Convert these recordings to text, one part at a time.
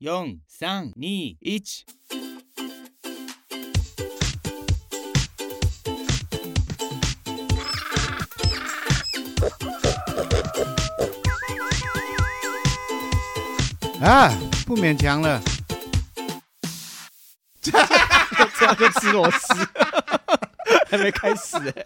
四、三、二、一。啊，不勉强了。这样就吃螺丝，还没开始哎。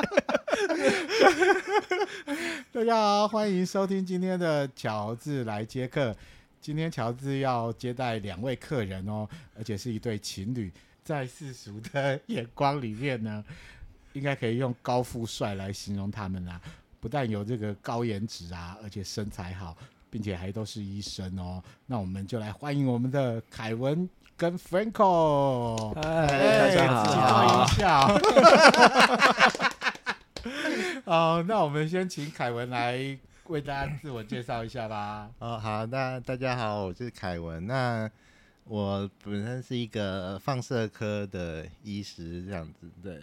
大家好，欢迎收听今天的乔治来接客。今天乔治要接待两位客人哦，而且是一对情侣。在世俗的眼光里面呢，应该可以用高富帅来形容他们啦。不但有这个高颜值啊，而且身材好，并且还都是医生哦。那我们就来欢迎我们的凯文跟 Franco。嗨，大家好。一下。好，那我们先请凯文来。为大家自我介绍一下吧。哦，好，那大家好，我是凯文。那我本身是一个放射科的医师，这样子。对，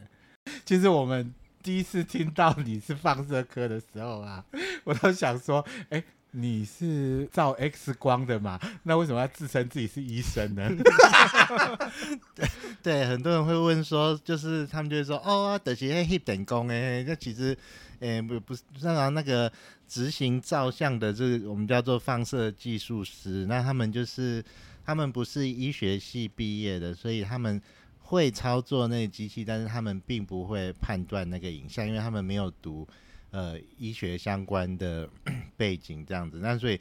其实我们第一次听到你是放射科的时候啊，我都想说，哎、欸，你是照 X 光的嘛？那为什么要自称自己是医生呢？对，对，很多人会问说，就是他们就会说，哦，等些黑等工哎，那其实。诶、欸，不不是，像那个执行照相的，这个我们叫做放射技术师。那他们就是，他们不是医学系毕业的，所以他们会操作那个机器，但是他们并不会判断那个影像，因为他们没有读呃医学相关的 背景这样子。那所以，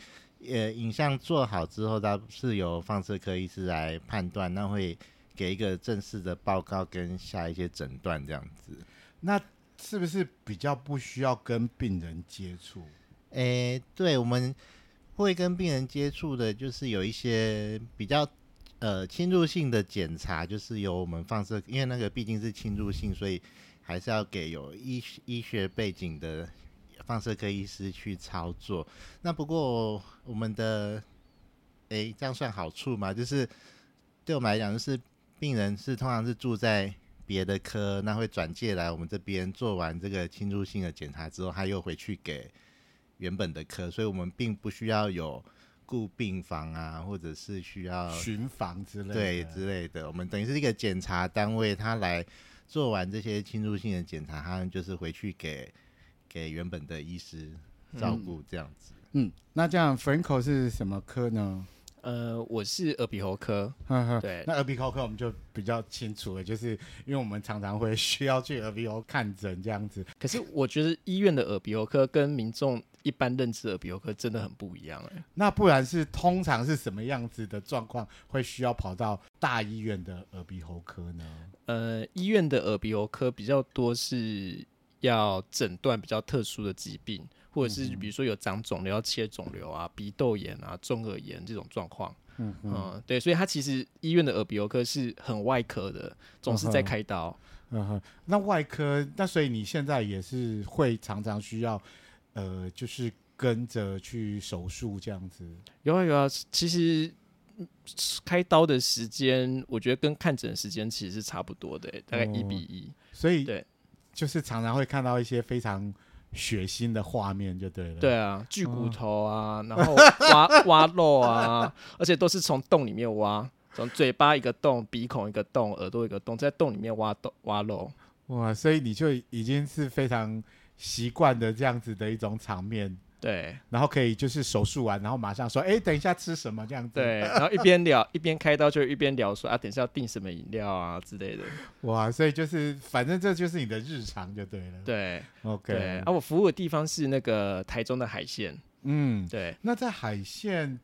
呃，影像做好之后，它是由放射科医师来判断，那会给一个正式的报告跟下一些诊断这样子。那是不是比较不需要跟病人接触？诶、对，我们会跟病人接触的，就是有一些比较呃侵入性的检查，就是由我们放射，因为那个毕竟是侵入性，所以还是要给有医医学背景的放射科医师去操作。那不过我们的诶、这样算好处吗？就是对我们来讲，就是病人是通常是住在。别的科那会转介来我们这边做完这个侵入性的检查之后，他又回去给原本的科，所以我们并不需要有顾病房啊，或者是需要巡房之类的，对之类的。我们等于是一个检查单位，他来做完这些侵入性的检查，他就是回去给给原本的医师照顾这样子。嗯，嗯，那这样 Franco 是什么科呢？呃，我是耳鼻喉科，呵呵对，那耳鼻喉科我们就比较清楚了，就是因为我们常常会需要去耳鼻喉看诊这样子。可是我觉得医院的耳鼻喉科跟民众一般认知的耳鼻喉科真的很不一样哎。那不然是通常是什么样子的状况会需要跑到大医院的耳鼻喉科呢？呃，医院的耳鼻喉科比较多是要诊断比较特殊的疾病。或者是比如说有长肿瘤要切肿瘤啊，鼻窦炎啊，中耳炎这种状况，嗯嗯，对，所以他其实医院的耳鼻喉科是很外科的，总是在开刀。嗯哼，那外科，那所以你现在也是会常常需要，呃，就是跟着去手术这样子。有啊有啊，其实开刀的时间，我觉得跟看诊的时间其实是差不多的，大概一比一。所以对，就是常常会看到一些非常。血腥的画面就对了。对啊，锯骨头啊，哦、然后挖挖肉啊，而且都是从洞里面挖，从嘴巴一个洞，鼻孔一个洞，耳朵一个洞，在洞里面挖洞挖肉。哇，所以你就已经是非常习惯的这样子的一种场面。对，然后可以就是手术完，然后马上说，哎，等一下吃什么这样子。对，然后一边聊 一边开刀，就一边聊说啊，等一下要订什么饮料啊之类的。哇，所以就是反正这就是你的日常就对了。对，OK。对，啊，我服务的地方是那个台中的海线。嗯，对。那在海线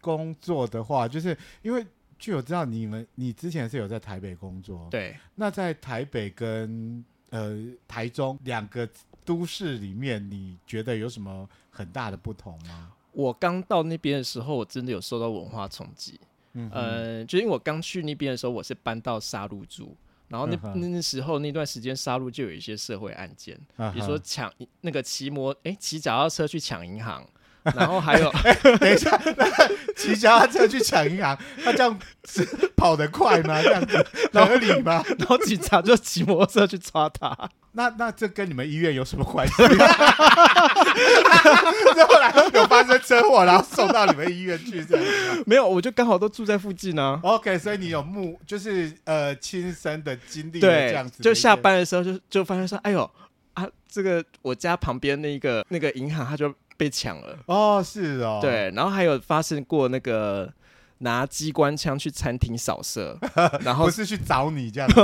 工作的话，就是因为据我知道你们你之前是有在台北工作。对。那在台北跟呃台中两个都市里面，你觉得有什么很大的不同吗？我刚到那边的时候，我真的有受到文化冲击。嗯，呃，就因为我刚去那边的时候，我是搬到沙鹿住，然后那、那时候那段时间沙鹿就有一些社会案件，嗯、比如说抢那个骑摩哎骑脚踏车去抢银行，然后还有，等一下，骑脚踏车去抢银行，他这样是跑得快吗？这样子 合理吗？然后警察就骑摩托车去抓他。那那这跟你们医院有什么关系？这后来有发生车祸，然后送到你们医院去，这样没有，我就刚好都住在附近呢、啊。OK，所以你有目，就是呃亲身的经历，对，这样子。就下班的时候就就发现说，哎呦啊，这个我家旁边那个那个银行，他就被抢了。哦，是哦，对，然后还有发生过那个拿机关枪去餐厅扫射，然后不是去找你这样 子。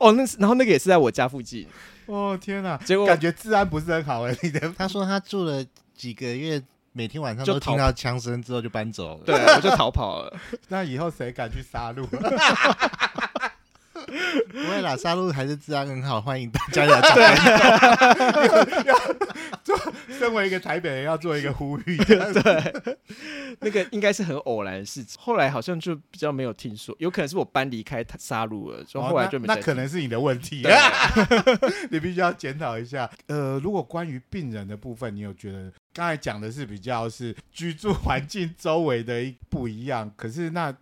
哦，那然后那个也是在我家附近。哦天哪，结果感觉治安不是很好哎。你的他说他住了几个月，每天晚上都听到枪声之后就搬走了。对，我就逃跑了。那以后谁敢去杀戮？不会啦，杀戮还是治安很好，欢迎大家来找。要做，身为一个台北人，要做一个呼吁。对，那个应该是很偶然的事情。后来好像就比较没有听说，有可能是我搬离开杀戮了，就后来就没、哦那。那可能是你的问题，你必须要检讨一下。呃，如果关于病人的部分，你有觉得刚才讲的是比较是居住环境周围的一不一样，可是那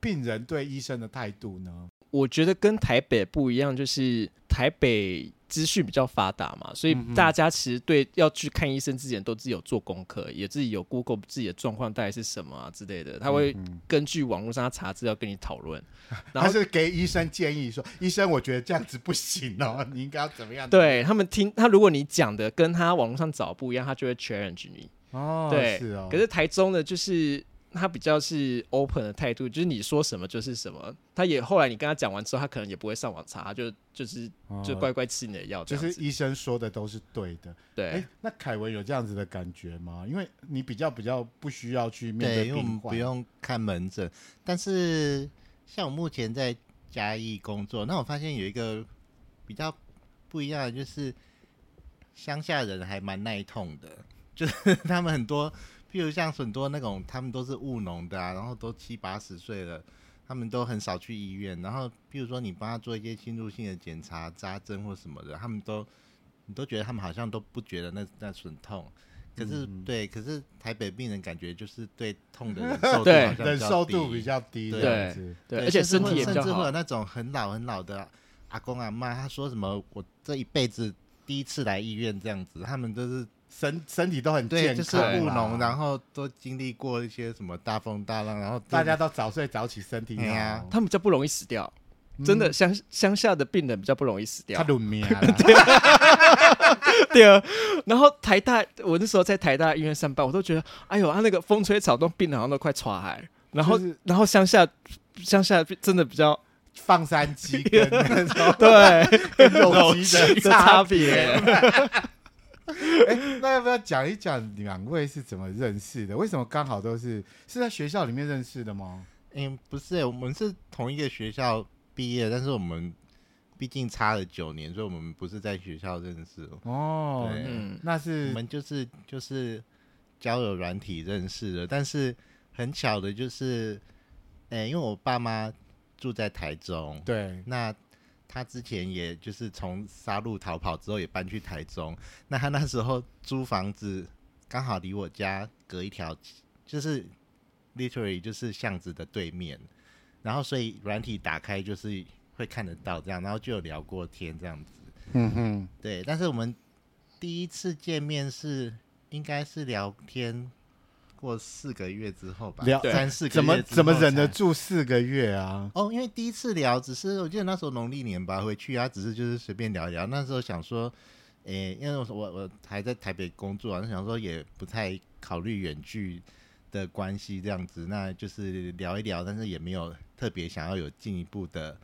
病人对医生的态度呢？我觉得跟台北不一样，就是台北资讯比较发达嘛，所以大家其实对要去看医生之前都自己有做功课，也自己有 Google 自己的状况大概是什么啊之类的，他会根据网络上他查资料跟你讨论，然后他是给医生建议说，医生我觉得这样子不行哦，你应该要怎么样？对他们听他，如果你讲的跟他网络上找不一样，他就会 challenge 你。哦，对，是哦。可是台中的就是。他比较是 open 的态度，就是你说什么就是什么。他也后来你跟他讲完之后，他可能也不会上网查，他就就是就乖乖吃你的药，哦。就是医生说的都是对的。对，欸、那凯文有这样子的感觉吗？因为你比较比较不需要去面对病患，对，因为我们不用看门诊。但是像我目前在嘉义工作，那我发现有一个比较不一样的，就是乡下人还蛮耐痛的，就是他们很多。譬如像很多那种，他们都是务农的啊，然后都七八十岁了，他们都很少去医院。然后，譬如说你帮他做一些侵入性的检查、扎针或什么的，他们都，你都觉得他们好像都不觉得那那很痛。可是，嗯、对，可是台北病人感觉就是对痛的 忍受度好像忍受度比较低，对对，对，而且身体也比较好。甚至会有那种很老很老的阿公阿妈，他说什么我这一辈子第一次来医院这样子，他们都是。身身体都很健康，就是务农，然后都经历过一些什么大风大浪，然后大家都早睡早起，身体好。啊、他们比较不容易死掉，嗯、真的乡乡下的病人比较不容易死掉。他命 对啊，然后台大，我那时候在台大医院上班，我都觉得，哎呦，他那个风吹草动，病人好像都快垮海。然后，就是、然后乡下乡下真的比较放山鸡 跟那种对跟肉鸡的差别。哎、欸，那要不要讲一讲两位是怎么认识的？为什么刚好都是是在学校里面认识的吗？嗯、欸，不是、欸，我们是同一个学校毕业，但是我们毕竟差了九年，所以我们不是在学校认识哦。对嗯，那是我们就是就是交友软体认识的，但是很巧的就是，哎、欸，因为我爸妈住在台中，对，那。他之前也就是从杀戮逃跑之后也搬去台中，那他那时候租房子刚好离我家隔一条，就是 literally 就是巷子的对面，然后所以软体打开就是会看得到这样，然后就有聊过天这样子。嗯哼，对，但是我们第一次见面是应该是聊天。过四个月之后吧，聊三四个月，怎么怎么忍得住四个月啊？哦，因为第一次聊，只是我记得那时候农历年吧，回去啊，只是就是随便聊一聊。那时候想说，诶、欸，因为我我还在台北工作啊，那想说也不太考虑远距的关系这样子，那就是聊一聊，但是也没有特别想要有进一步的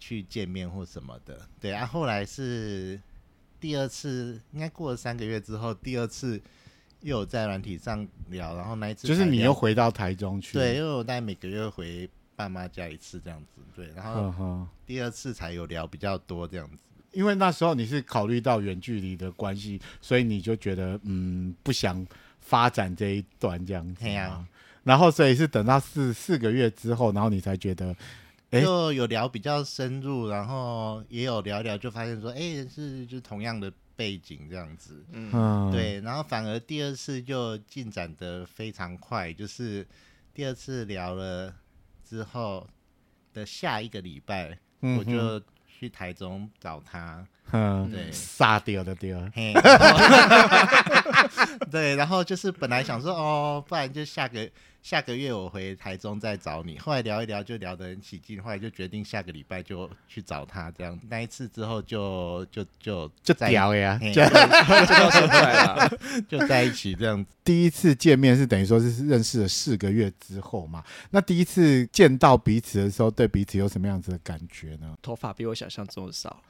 去见面或什么的。对啊，后来是第二次，应该过了三个月之后，第二次。又有在软体上聊，然后那一次就是你又回到台中去，对，因为我大概每个月回爸妈家一次这样子，对，然后第二次才有聊比较多这样子。因为那时候你是考虑到远距离的关系，所以你就觉得嗯不想发展这一段这样子，对啊。然后所以是等到四四个月之后，然后你才觉得，哎，就有聊比较深入，然后也有聊聊，就发现说，哎，是就同样的背景这样子。嗯，嗯，对，然后反而第二次就进展的非常快，就是第二次聊了之后的下一个礼拜，嗯我就去台中找他。嗯，对，杀掉的掉，对，然后就是本来想说哦，不然就下个下个月我回台中再找你。后来聊一聊就聊得很起劲，后来就决定下个礼拜就去找他。这样那一次之后就就就就在屌呀！嘿就到现在了。就在一起这样子。第一次见面是等于说是认识了四个月之后嘛？那第一次见到彼此的时候，对彼此有什么样子的感觉呢？头发比我想象中的少。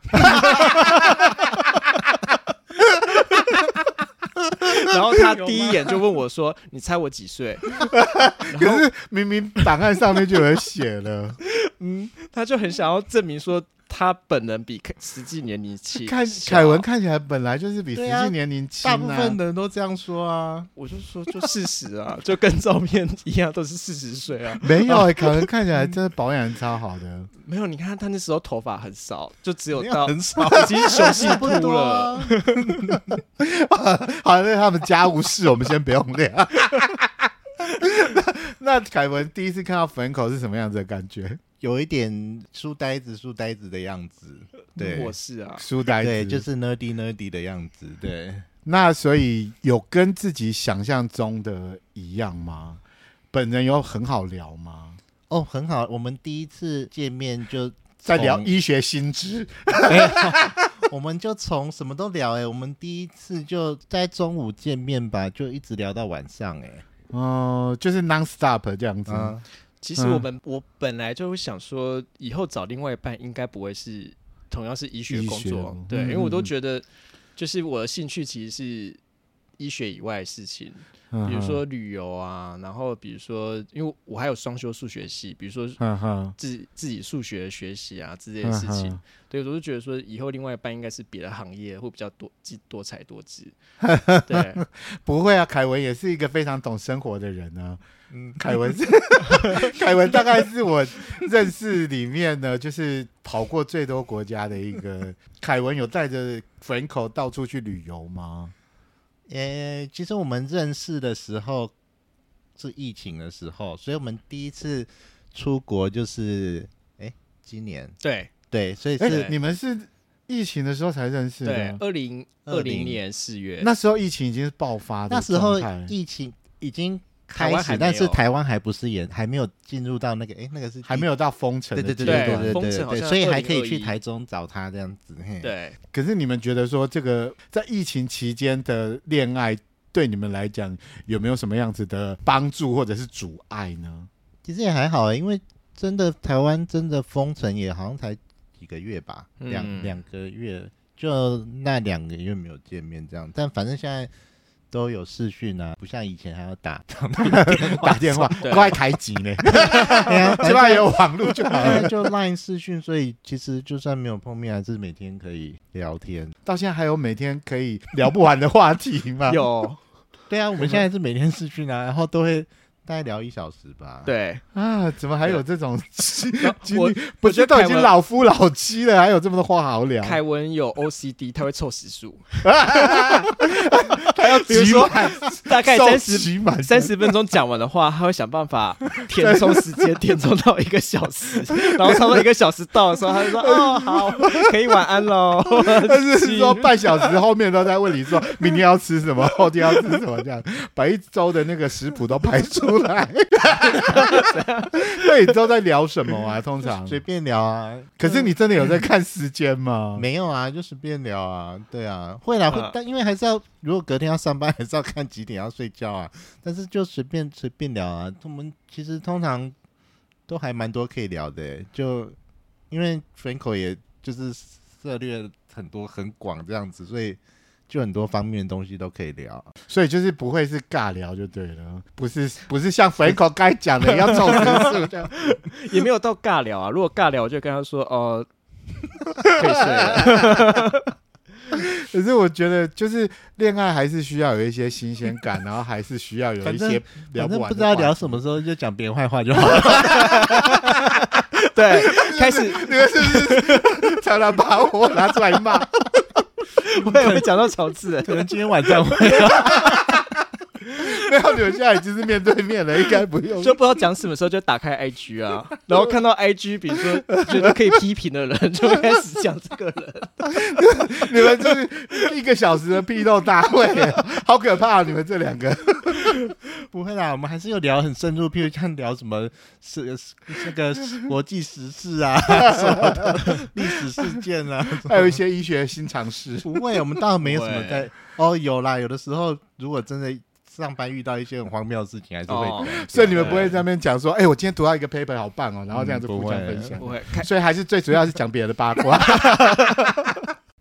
然后他第一眼就问我说：“你猜我几岁？” 可是明明档案上面就有写了，嗯，他就很想要证明说他本人比实际年龄轻。看凯文看起来本来就是比实际年龄轻、啊大部分的人都这样说啊。我就说就事实啊，就跟照片一样，都是四十岁啊。没有、欸，凯文看起来真的保养超好的。没有，你看他那时候头发很少，就只有到很少，已经雄性秃了。好，那他们家务事我们先不用聊。那那凯文第一次看到 Franco 是什么样子的感觉？有一点书呆子、书呆子的样子，对，我是啊，书呆子，对，就是 nerdy nerdy 的样子，对。那所以有跟自己想象中的一样吗？本人有很好聊吗？哦，很好，我们第一次见面就在聊从医学新知，我们就从什么都聊哎、欸，我们第一次就在中午见面吧，就一直聊到晚上哎、欸，哦，就是 non stop 这样子。嗯，其实我们、我本来就会想说，以后找另外一半应该不会是同样是医学工作，对，嗯因为我都觉得，就是我的兴趣其实是医学以外的事情，比如说旅游啊，然后比如说，因为我还有双修数学系，比如说自己，自自己数学学习啊之类的事情，嗯哼。对，我就觉得说以后另外一半应该是别的行业会比较多多多才多姿，对，不会啊，凯文也是一个非常懂生活的人呢、嗯，凯文是 凯文，大概是我认识里面呢，就是跑过最多国家的一个。凯文有带着 Franco 到处去旅游吗？呃，其实我们认识的时候是疫情的时候，所以我们第一次出国就是哎，今年对。对，所以哎、是你们是疫情的时候才认识对的，，二零二零20年四月，那时候疫情已经是爆发的那时候疫情已经台开始，但是台湾还不是也还没有进入到那个哎，那个是还没有到封城的对对对。对对对对，封城所以还可以去台中找他这样子。嘿，对。可是你们觉得说，这个在疫情期间的恋爱，对你们来讲有没有什么样子的帮助或者是阻碍呢？其实也还好、欸，因为真的台湾真的封城也好像才几个月吧，两嗯两个月，就那两个月没有见面这样。但反正现在都有视讯啊，不像以前还要打打 打电话对快开机呢，对啊，起码有网络就好了。就 Line 视讯，所以其实就算没有碰面，还是每天可以聊天。到现在还有每天可以聊不完的话题吗？有对啊，我们现在是每天视讯啊，然后都会大概聊一小时吧。，对，啊，怎么还有这种经 我觉得都已经老夫老妻了，还有这么多话好聊？凯文有 OCD，他会凑时数，还要比如说挤满大概三十三十分钟讲完的话，他会想办法填充时间，填充到一个小时，然后差不多一个小时到的时候，他就说：“哦，好，可以晚安喽。但是说半小时后面都在问你说明天要吃什么，后天要吃什么，这样把一周的那个食谱都排出来。那你都在聊什么啊？通常，随便聊啊。可是你真的有在看时间吗？没有啊，就随便聊啊。对啊，会啦，会啊，但因为还是要，如果隔天要上班，还是要看几点要睡觉啊。但是就随便随便聊啊。我们其实通常都还蛮多可以聊的欸，就因为 Franco 也就是涉猎很多很广这样子，所以就很多方面的东西都可以聊。所以就是不会是尬聊就对了，不是不是像 Franco 该讲的要凑时数这样。也没有到尬聊啊。如果尬聊，我就跟他说：“哦，可以睡了。可是我觉得就是恋爱还是需要有一些新鲜感，然后还是需要有一些聊不完的反正不知道聊什么时候就讲别人坏话就好了。对，开始你们是不是常常把我拿出来骂？我也会讲到乔治，可能今天晚上会。没有，你们现在已经是面对面了，应该不用。就不知道讲什么时候就打开 IG 啊，然后看到 IG，比如说觉得可以批评的人，就会开始讲这个人。你们就是一个小时的批斗大会，好可怕啊！你们这两个 不会啦，我们还是有聊很深入，譬如像聊什么是那个国际时事啊，什么的历史事件啊，还有一些医学新尝试。不会，我们倒没有什么在。哦，有啦，有的时候如果真的。上班遇到一些很荒谬的事情，还是会讲，所以你们不会在那边讲说，哎，我今天读到一个 paper 好棒哦，然后这样子互相分享，不会，所以还是最主要是讲别人的八卦。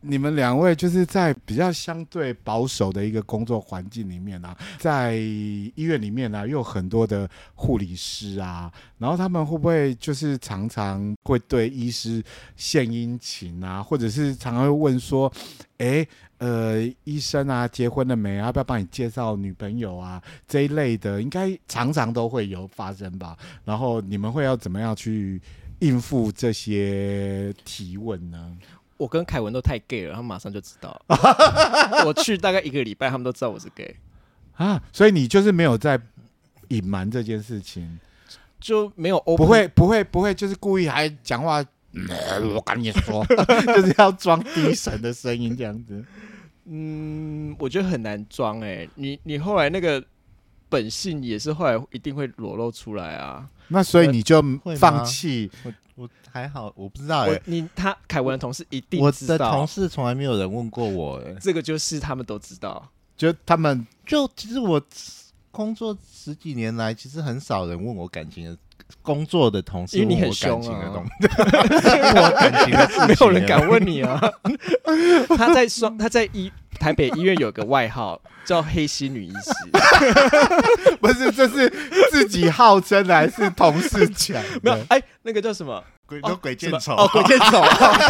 你们两位就是在比较相对保守的一个工作环境里面啊，在医院里面呢，又有很多的护理师啊，然后他们会不会就是常常会对医师献殷勤啊，或者是常常会问说，哎，呃，医生啊，结婚了没？要不要帮你介绍女朋友啊？这一类的，应该常常都会有发生吧？然后你们会要怎么样去应付这些提问呢？我跟凯文都太 gay 了，他们马上就知道。我去大概一个礼拜，他们都知道我是 gay 啊，所以你就是没有在隐瞒这件事情，就没有 open，不会不会不会，就是故意还讲话。嗯、我跟你说，就是要装低沉的声音这样子。嗯，我觉得很难装哎、欸，你你后来那个本性也是后来一定会裸露出来啊。那所以你就放弃？我我还好，我不知道哎、欸。你他凯文的同事一定知道，我的同事从来没有人问过我。这个就是他们都知道，就他们就其实我工作十几年来，其实很少人问我感情的工作的同事，因为你很凶啊。我感情的没有人敢问你啊。他在双他在医台北医院有个外号叫黑心女医师，不是这是自己号称的还是同事讲？没有哎。那个叫什么？鬼都鬼见愁哦，鬼见愁。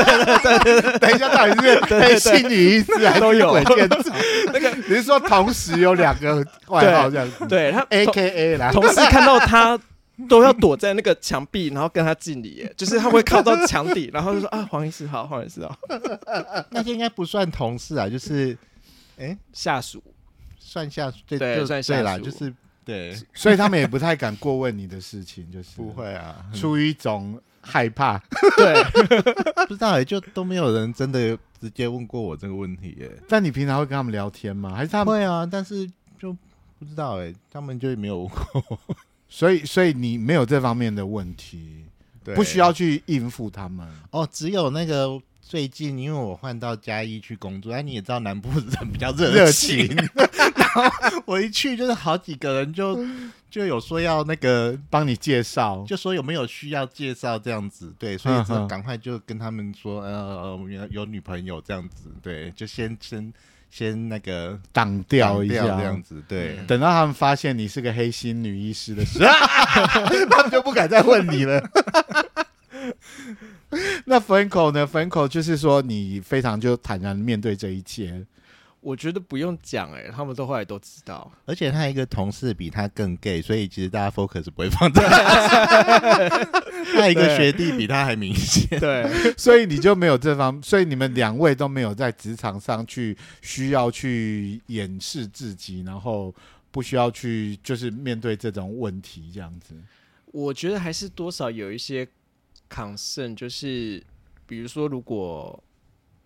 对对对对，等一下，到底是黑心女医师还是鬼见愁？那个你是说同时有两个外号这样子？对他 A K A 啦。同事看到他 都要躲在那个墙壁，然后跟他敬礼，就是他会靠到墙底，然后就说啊，黄医师好，黄医师好。那些应该不算同事啊，就是哎下属，算下属，对对，算下属，就是。对，所以他们也不太敢过问你的事情，就是不会啊，出于一种害怕。对，不知道也就都没有人真的直接问过我这个问题耶。但你平常会跟他们聊天吗？还是他们会啊？但是就不知道哎，他们就没有问过。所以，所以你没有这方面的问题，对，不需要去应付他们。哦，只有那个。最近因为我换到嘉义去工作，哎，你也知道南部人比较热情，然后我一去就是好几个人就就有说要那个帮你介绍，就说有没有需要介绍这样子，对，所以就赶快就跟他们说，呃，有有女朋友这样子，对，就先先先那个挡掉一下这样子，对，等到他们发现你是个黑心女医师的时候，他们就不敢再问你了。那 Franco 呢？Franco 就是说你非常就坦然面对这一切，我觉得不用讲哎、欸，他们都后来都知道，而且他一个同事比他更 gay，所以其实大家 focus 不会放在他，他一个学弟比他还明显，对，所以你就没有这方，所以你们两位都没有在职场上去需要去掩饰自己，然后不需要去就是面对这种问题这样子。我觉得还是多少有一些。concern 就是，比如说，如果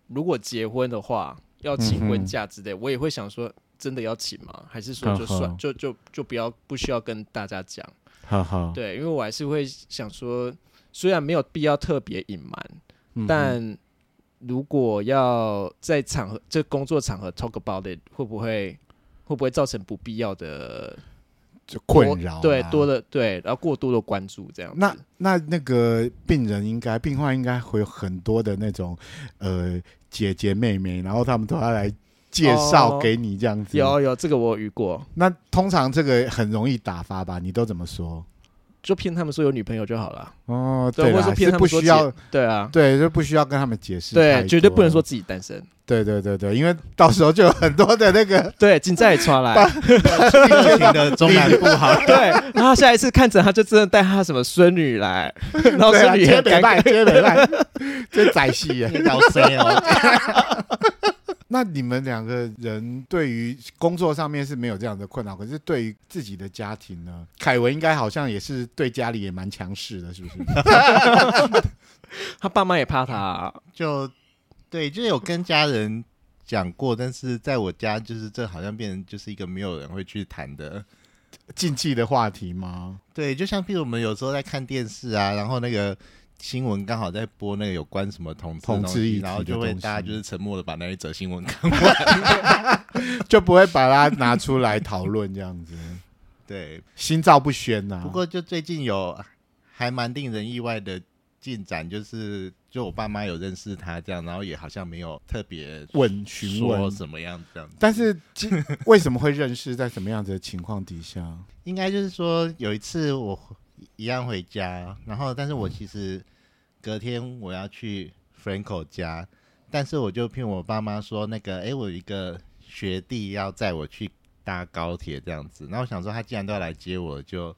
如果结婚的话，要请婚假之类，嗯、我也会想说，真的要请吗？还是说就算，就就就不要，不需要跟大家讲。好好对，因为我还是会想说，虽然没有必要特别隐瞒，嗯、但如果要在场合，这工作场合 talk about it，会不会会不会造成不必要的？就困扰，对多的对，然后过多的关注这样。那那那个病人应该，病患应该会有很多的那种呃姐姐妹妹，然后他们都要来介绍给你这样子。哦、有有这个我遇过。那通常这个很容易打发吧？你都怎么说？就骗他们说有女朋友就好了。哦，对，或者骗他们不需要，对啊，对，就不需要跟他们解释。对，绝对不能说自己单身。对对对对，因为到时候就有很多的那个 对，紧在抓来，的中南部好。对，然后下一次看着他就真的带他什么孙女来，然后孙女接没办，接没办，这仔戏啊，搞谁哦？那你们两个人对于工作上面是没有这样的困扰，可是对于自己的家庭呢？凯文应该好像也是对家里也蛮强势的，是不是？他爸妈也怕他、啊，就对，就有跟家人讲过，但是在我家，就是这好像变成就是一个没有人会去谈的禁忌的话题吗？对，就像譬如我们有时候在看电视啊，然后那个。新闻刚好在播那个有关什么同同志，然后就会大家就是沉默的把那一则新闻看完，就不会把它拿出来讨论这样子。对，心照不宣呐、啊。不过就最近有还蛮令人意外的进展，就是就我爸妈有认识他这样，然后也好像没有特别问询问什么样这样。但是 为什么会认识，在什么样子的情况底下？应该就是说有一次我。一样回家，然后但是我其实隔天我要去 Franco 家，但是我就骗我爸妈说那个，哎，我有一个学弟要载我去搭高铁这样子，然后我想说他既然都要来接我，就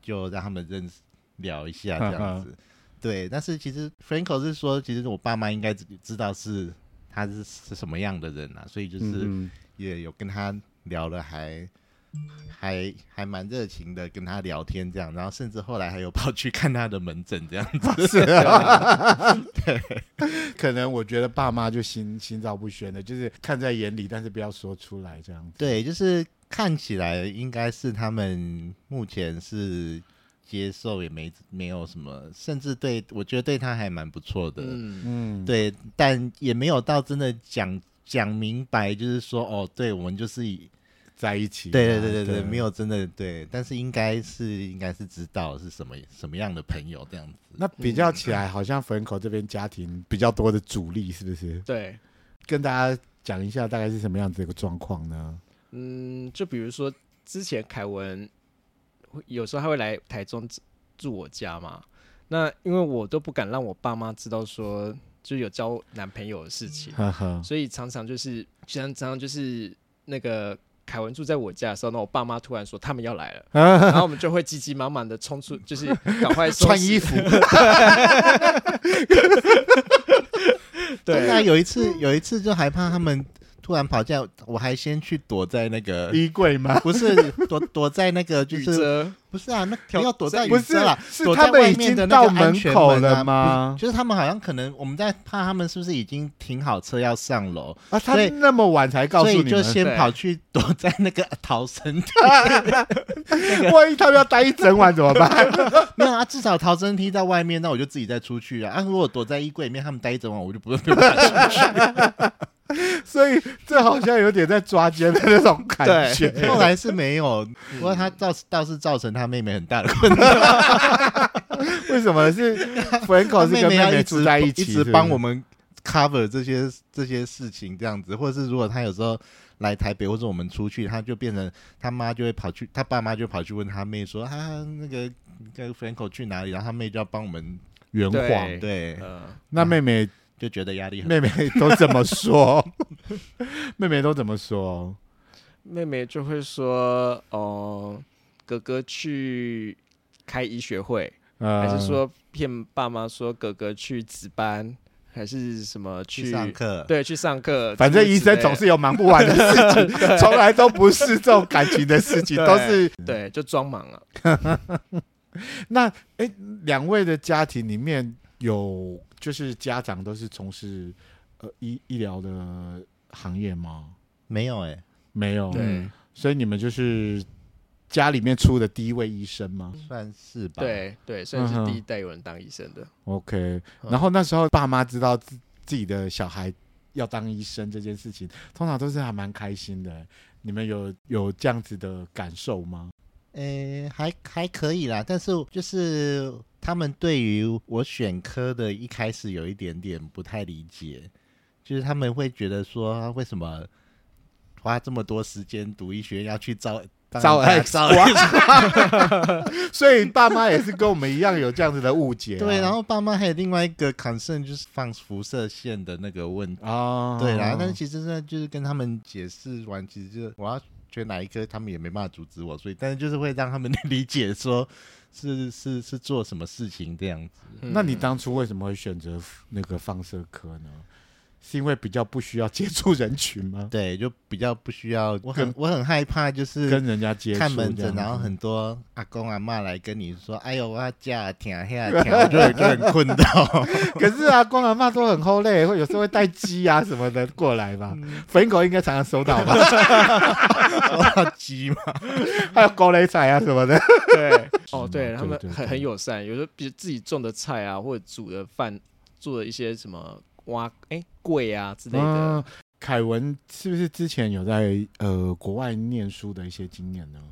就让他们认识聊一下这样子，对。但是其实 Franco 是说，其实我爸妈应该知道是他是是什么样的人啊，所以就是也有跟他聊了还。还还蛮热情的跟他聊天这样，然后甚至后来还有跑去看他的门诊这样子。是啊，对，可能我觉得爸妈就心心照不宣的，就是看在眼里，但是不要说出来这样子。对，就是看起来应该是他们目前是接受，也没没有什么，甚至对我觉得对他还蛮不错的。嗯嗯，对，但也没有到真的讲讲明白，就是说哦，对我们就是以。在一起，对对对对对，没有真的对，但是应该是应该是知道是什么什么样的朋友这样子。那比较起来，好像 Franco 这边家庭比较多的主力，是不是？对，跟大家讲一下大概是什么样子一个状况呢？嗯，就比如说之前凯文有时候他会来台中住我家嘛，那因为我都不敢让我爸妈知道说就有交男朋友的事情，呵呵，所以常常就是常常就是那个。凯文住在我家的时候，那我爸妈突然说他们要来了，然后我们就会急急忙忙的冲出，就是赶快穿衣服。对啊，有一次有一次就害怕他们。突然跑进来，我还先去躲在那个衣柜吗？不是，躲躲在那个 就是不是啊？那要躲在雨遮啦，是他们已经到门口了吗？就是他们好像可能我们在怕他们是不是已经停好车要上楼啊？他那么晚才告诉你们，就先跑去躲在那个逃生梯。万一他们要待一整晚怎么办？没有啊，至少逃生梯在外面，那我就自己再出去啊。啊，如果躲在衣柜里面，他们待一整晚，我就不用不用出去。所以这好像有点在抓奸的那种感觉。后来是没有，不过他倒是倒是造成他妹妹很大的困扰。为什么是 Franco 是跟妹妹住在一起，一直帮我们 cover 这些这些事情这样子，或者是如果他有时候来台北或者我们出去，他就变成他妈就会跑去，他爸妈就跑去问他妹说啊那个那个 Franco 去哪里，然后他妹就要帮我们圆谎。对，那妹妹。就觉得压力很大，妹妹都怎么说？妹妹都怎么说？妹妹就会说：“哦，哥哥去开医学会，呃、还是说骗爸妈说哥哥去值班，还是什么去，去上课？对，去上课。反正医生总是有忙不完的事情，从来都不是这种感情的事情，都是对，就装忙了。那哎，两位的家庭里面有？就是家长都是从事呃医医疗的行业吗？没有哎、欸，没有。对，所以你们就是家里面出的第一位医生吗？算是吧。对对，算是第一代有人当医生的。嗯、OK，然后那时候爸妈知道自自己的小孩要当医生这件事情，通常都是还蛮开心的。你们有有这样子的感受吗？呃、欸，还还可以啦，但是就是。他们对于我选科的一开始有一点点不太理解，就是他们会觉得说，为什么花这么多时间读医学要去招招 X 照 X？所以爸妈也是跟我们一样有这样子的误解啊。对，然后爸妈还有另外一个 concern 就是放辐射线的那个问题啊。对，然后但是其实呢，就是跟他们解释完，其实就是我要选哪一科，他们也没办法阻止我，所以但是就是会让他们 理解说。是是是做什么事情这样子？那你当初为什么会选择那个放射科呢？是因为比较不需要接触人群吗？对，就比较不需要。我很我很害怕，就是跟人家接触看门诊，然后很多阿公阿妈来跟你说：“哎呦，我要嫁挺下挺，我就就很困扰。”可是阿公阿妈都很厚累，会有时候会带鸡啊什么的过来吧？粉狗应该常常收到吧？收到鸡嘛，还有高丽菜啊什么的。对，哦，对他们很很友善，有时候比如自己种的菜啊，或者煮的饭，做的一些什么。哇，哎，贵啊之类的。嗯，凯文是不是之前有在呃国外念书的一些经验呢？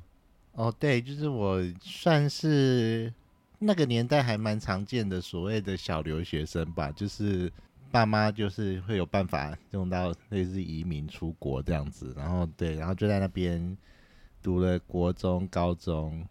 哦，对，就是我算是那个年代还蛮常见的所谓的小留学生吧，就是爸妈就是会有办法用到类似移民出国这样子，然后对，然后就在那边读了国中、高中，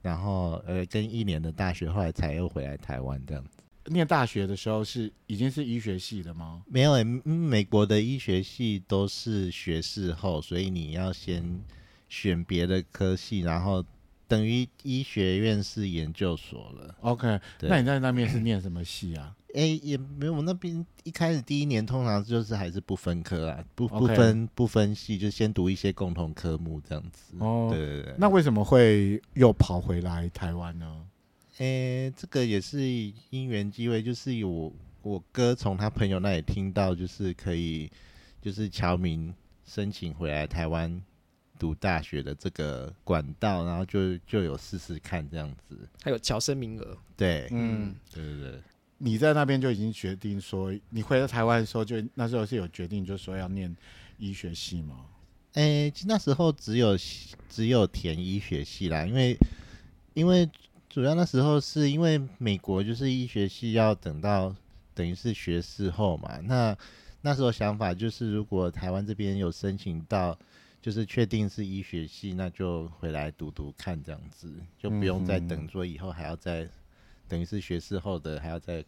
然后呃跟一年的大学，后来才又回来台湾这样子。念大学的时候是已经是医学系的吗？没有、欸，美国的医学系都是学士后，所以你要先选别的科系，然后等于医学院是研究所了。OK，那你在那边是念什么系啊？哎、欸，也没有，我那边一开始第一年通常就是还是不分科啊，不不分.不分系，就先读一些共同科目这样子。哦，对对对。那为什么会又跑回来台湾呢？诶、欸，这个也是因缘机会，就是有我哥从他朋友那里听到，就是可以，就是侨民申请回来台湾读大学的这个管道，然后就就有试试看这样子。还有侨生名额，对，嗯，对对对。你在那边就已经决定说，你回到台湾的时候就，就那时候是有决定，就说要念医学系吗？诶、欸，那时候只有只有填医学系啦，因为因为。主要那时候是因为美国就是医学系要等到等于是学士后嘛，那那时候想法就是如果台湾这边有申请到，就是确定是医学系，那就回来读读看这样子，就不用再等说以后还要再等于是学士后的还要再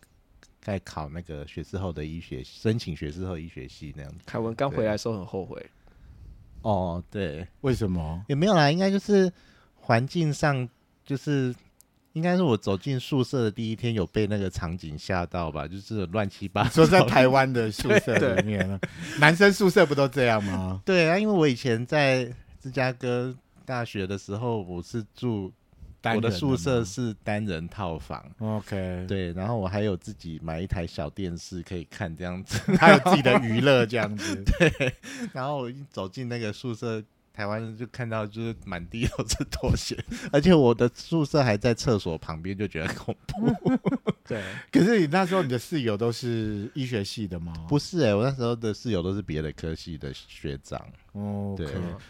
再考那个学士后的医学申请学士后医学系那样子。凯文刚回来的时候很后悔。哦，对，为什么？也没有啦，应该就是环境上就是。应该是我走进宿舍的第一天，有被那个场景吓到吧？就是乱七八糟。说在台湾的宿舍里面，男生宿舍不都这样吗？对啊，因为我以前在芝加哥大学的时候，我是住我的宿舍是单人套房。OK，对，然后我还有自己买一台小电视可以看这样子，还有自己的娱乐这样子。对，然后我一走进那个宿舍。台湾人就看到就是满地都是拖鞋，而且我的宿舍还在厕所旁边，就觉得恐怖。对，可是你那时候你的室友都是医学系的吗？不是哎、欸，我那时候的室友都是别的科系的学长。哦.对。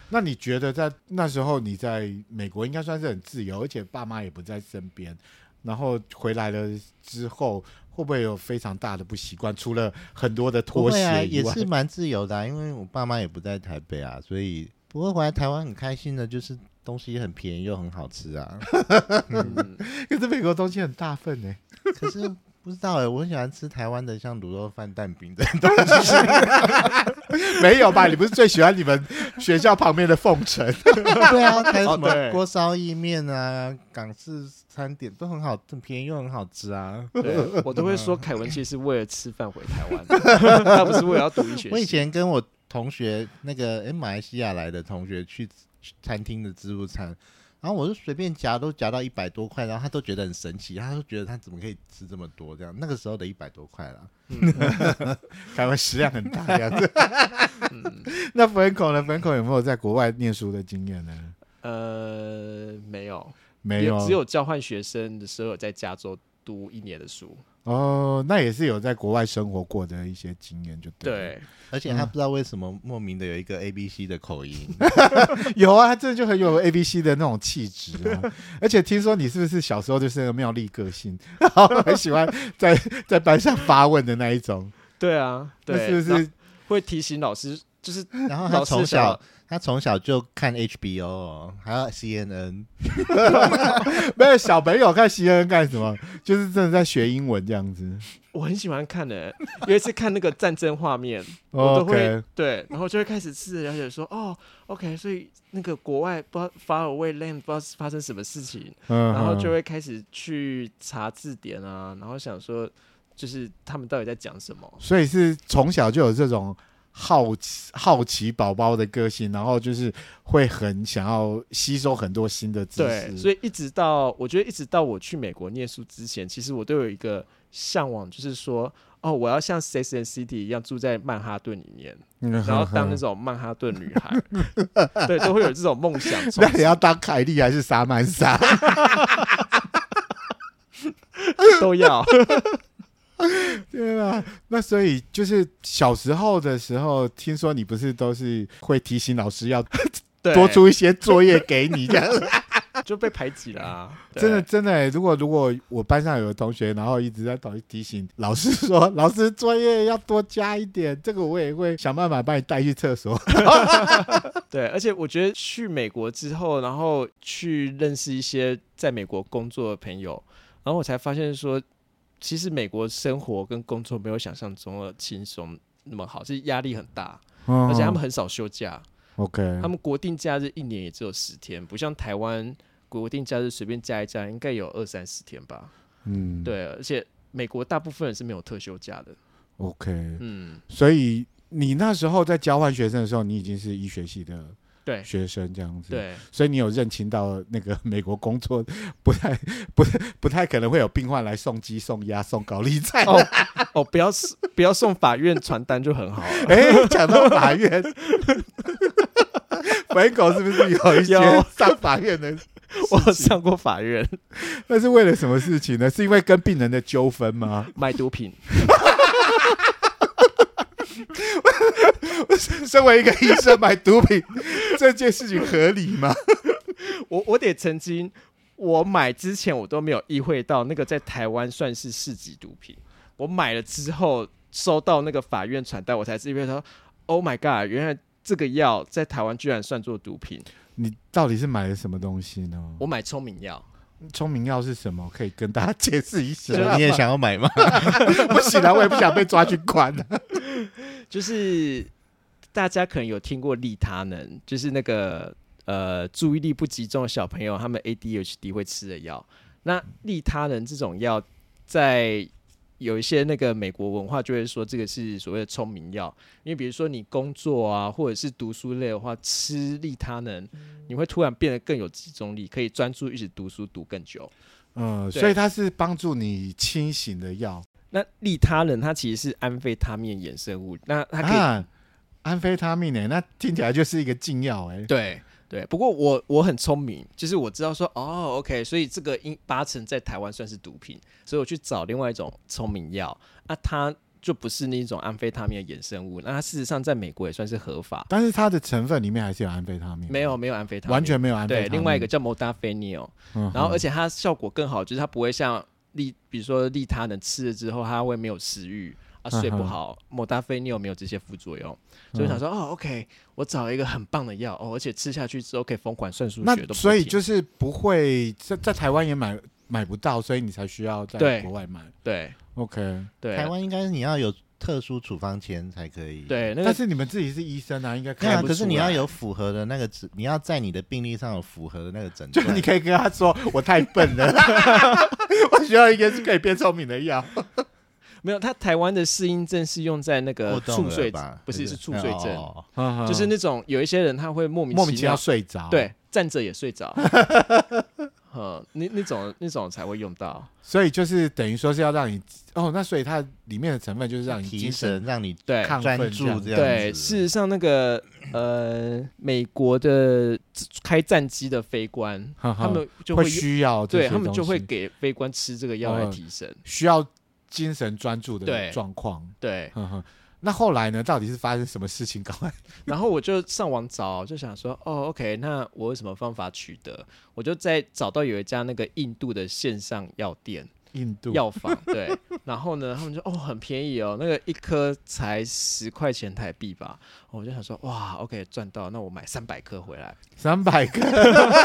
那你觉得在那时候你在美国应该算是很自由，而且爸妈也不在身边，然后回来了之后会不会有非常大的不习惯？除了很多的拖鞋也是蛮自由的、啊，因为我爸妈也不在台北啊，所以。不过回来台湾很开心的，就是东西很便宜又很好吃啊。嗯、可是美国东西很大份呢。可是不知道哎，我很喜欢吃台湾的像卤肉饭、蛋饼这种东西。没有吧？你不是最喜欢你们学校旁边的凤城？对啊，还有什么锅烧意面啊、港式餐点都很好，很便宜又很好吃啊。对，我都会说凯文其实是为了吃饭回台湾，他不是为了要读医学。我以前跟我。同学，那个诶，马来西亚来的同学去餐厅的自助餐，然后我就随便夹，都夹到一百多块，然后他都觉得很神奇，他都觉得他怎么可以吃这么多这样。那个时候的一百多块了，台湾食量很大这样子。嗯、那 Franco 呢？Franco 有没有在国外念书的经验呢？呃，没有，没有，只有交换学生的时候有在加州读一年的书。哦，那也是有在国外生活过的一些经验，就对。对，而且他不知道为什么莫名的有一个 A B C 的口音，有啊，他这就很有 A B C 的那种气质啊。而且听说你是不是小时候就是那个妙丽个性，然后很喜欢在在班上发问的那一种？对啊，对，是不是会提醒老师？就是，然后他从小。他从小就看 HBO，还有 CNN，没有小朋友看 CNN 干什么？就是真的在学英文这样子。我很喜欢看的、欸，有一次看那个战争画面，我都会.对，然后就会开始试着了解说，哦，OK，所以那个国外不知道 far away land 不知道发生什么事情，嗯、然后就会开始去查字典啊，然后想说就是他们到底在讲什么。所以是从小就有这种好奇好奇宝宝的个性，然后就是会很想要吸收很多新的知识。对，所以一直到我觉得一直到我去美国念书之前，其实我都有一个向往，就是说。哦，我要像 Sex and City 一样住在曼哈顿里面，然后当那种曼哈顿女孩，对，都会有这种梦想。那你要当凯莉还是莎曼莎？都要。对啊，那所以就是小时候的时候，听说你不是都是会提醒老师要 多出一些作业给你这样。就被排挤了啊！真的真的、欸，如果如果我班上有个同学，然后一直在提醒老师说，老师作业要多加一点，这个我也会想办法把你带去厕所。对，而且我觉得去美国之后，然后去认识一些在美国工作的朋友，然后我才发现说，其实美国生活跟工作没有想象中的轻松那么好，是压力很大，而且他们很少休假。OK，他们国定假日一年也只有十天，不像台湾。国定假日随便加一加，应该有二三十天吧。嗯，对，而且美国大部分人是没有特休假的。OK，嗯，所以你那时候在交换学生的时候，你已经是医学系的对学生这样子。对，所以你有认清到那个 美国工作 不太、不太、不太可能会有病患来送鸡、送鸭、送高利菜。哦，哦，不要不要送法院传单就很好了。哎、欸，讲到法院，本狗是不是有一些上法院的？我上过法院，那是为了什么事情呢？是因为跟病人的纠纷吗？卖毒品。身为一个医生买毒品这件事情合理吗？我我得曾经，我买之前我都没有意会到那个在台湾算是市级毒品。我买了之后收到那个法院传单，我才知道说：“Oh my god！原来这个药在台湾居然算作毒品。”你到底是买了什么东西呢？我买聪明药。聪明药是什么？可以跟大家解释一下。你也想要买吗？不行啊，我也不想被抓去关。就是大家可能有听过利他能，就是那个呃注意力不集中的小朋友，他们 ADHD 会吃的药。那利他能这种药在。有一些那个美国文化就会说这个是所谓的聪明药，因为比如说你工作啊，或者是读书类的话，吃利他能，你会突然变得更有集中力，可以专注一直读书读更久。嗯，所以它是帮助你清醒的药。那利他能它其实是安非他命衍生物，那它可以、啊、安非他命呢？那听起来就是一个禁药哎。对。对，不过我我很聪明，就是我知道说哦，OK，所以这个应八成在台湾算是毒品，所以我去找另外一种聪明药，那它就不是那种安非他命的衍生物，那它事实上在美国也算是合法，但是它的成分里面还是有安非他命，没有没有安非他命，完全没有安非他命。对，另外一个叫莫达菲尼哦，然后而且它效果更好，就是它不会像利，比如说利他能吃了之后它会没有食欲。睡不好，莫达菲你有没有这些副作用？所以想说，哦，OK，我找了一个很棒的药哦，而且吃下去之后可以 fon 管算数学都。所以就是不会在在台湾也买买不到，所以你才需要在国外买。对，，OK，对，台湾应该是你要有特殊处方签才可以。对，那个、但是你们自己是医生啊，应该。对啊，可是你要有符合的那个诊，你要在你的病历上有符合的那个诊断。就你可以跟他说，我太笨了，我需要一个是可以变聪明的药。没有，他台湾的适应症是用在那个猝睡？不是，是猝睡症，就是那种有一些人他会莫名莫名其妙睡着，对，站着也睡着，呃，那那种那种才会用到。所以就是等于说是要让你哦，那所以它里面的成分就是让你提神，让你对专注这样子。对，事实上那个呃，美国的开战机的飞官，他们就会需要，对他们就会给飞官吃这个药来提神，需要。精神专注的状况，对，呵呵，那后来呢？到底是发生什么事情？赶快，然后我就上网找，就想说，哦，OK，那我有什么方法取得？我就在找到有一家那个印度的线上药店。印度。药房对，然后呢，他们就哦很便宜哦，那个一颗才十块钱台币吧，我就想说哇，OK 赚到，那我买三百颗回来，三百颗，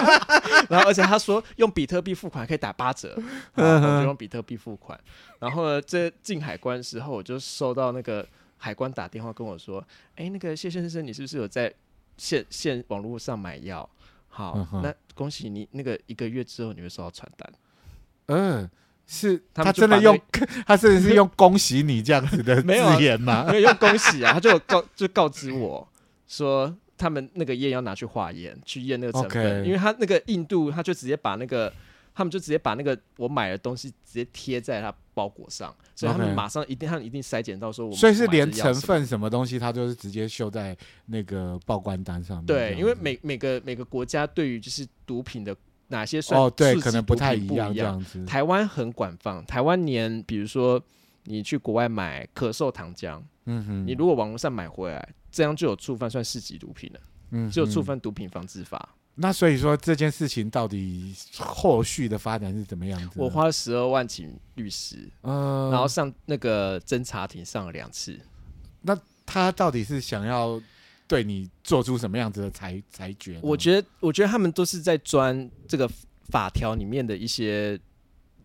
然后而且他说用比特币付款可以打八折，然后我就用比特币付款，然后呢，这进海关的时候我就收到那个海关打电话跟我说，哎，那个谢先生，你是不是有在线线网络上买药？好，那恭喜你，那个一个月之后你会收到传单，嗯。是 他真的用，他甚至是用恭喜你这样子的 字眼吗？没有用恭喜啊，他就告就告知我说，他们那个验要拿去化验，去验那个成分因为他那个印度，他就直接把那个，他们就直接把那个我买的东西直接贴在他包裹上，所以他们马上一定，他们一定筛检到说所以是连成分什么东西，他就是直接秀在那个报关单上面。对，因为每每个每个国家对于就是毒品的哪些算哦，对，可能不太一样这样子。台湾很广泛，台湾连比如说你去国外买咳嗽糖浆，嗯哼，你如果网络上买回来，这样就有触犯算市级毒品了，嗯就有触哼犯毒品防治法。那所以说这件事情到底后续的发展是怎么样子？我花了十二万请律师，呃，然后上那个侦查庭上了两次。那他到底是想要对你做出什么样子的裁裁决？我觉得，我觉得他们都是在钻这个法条里面的一些，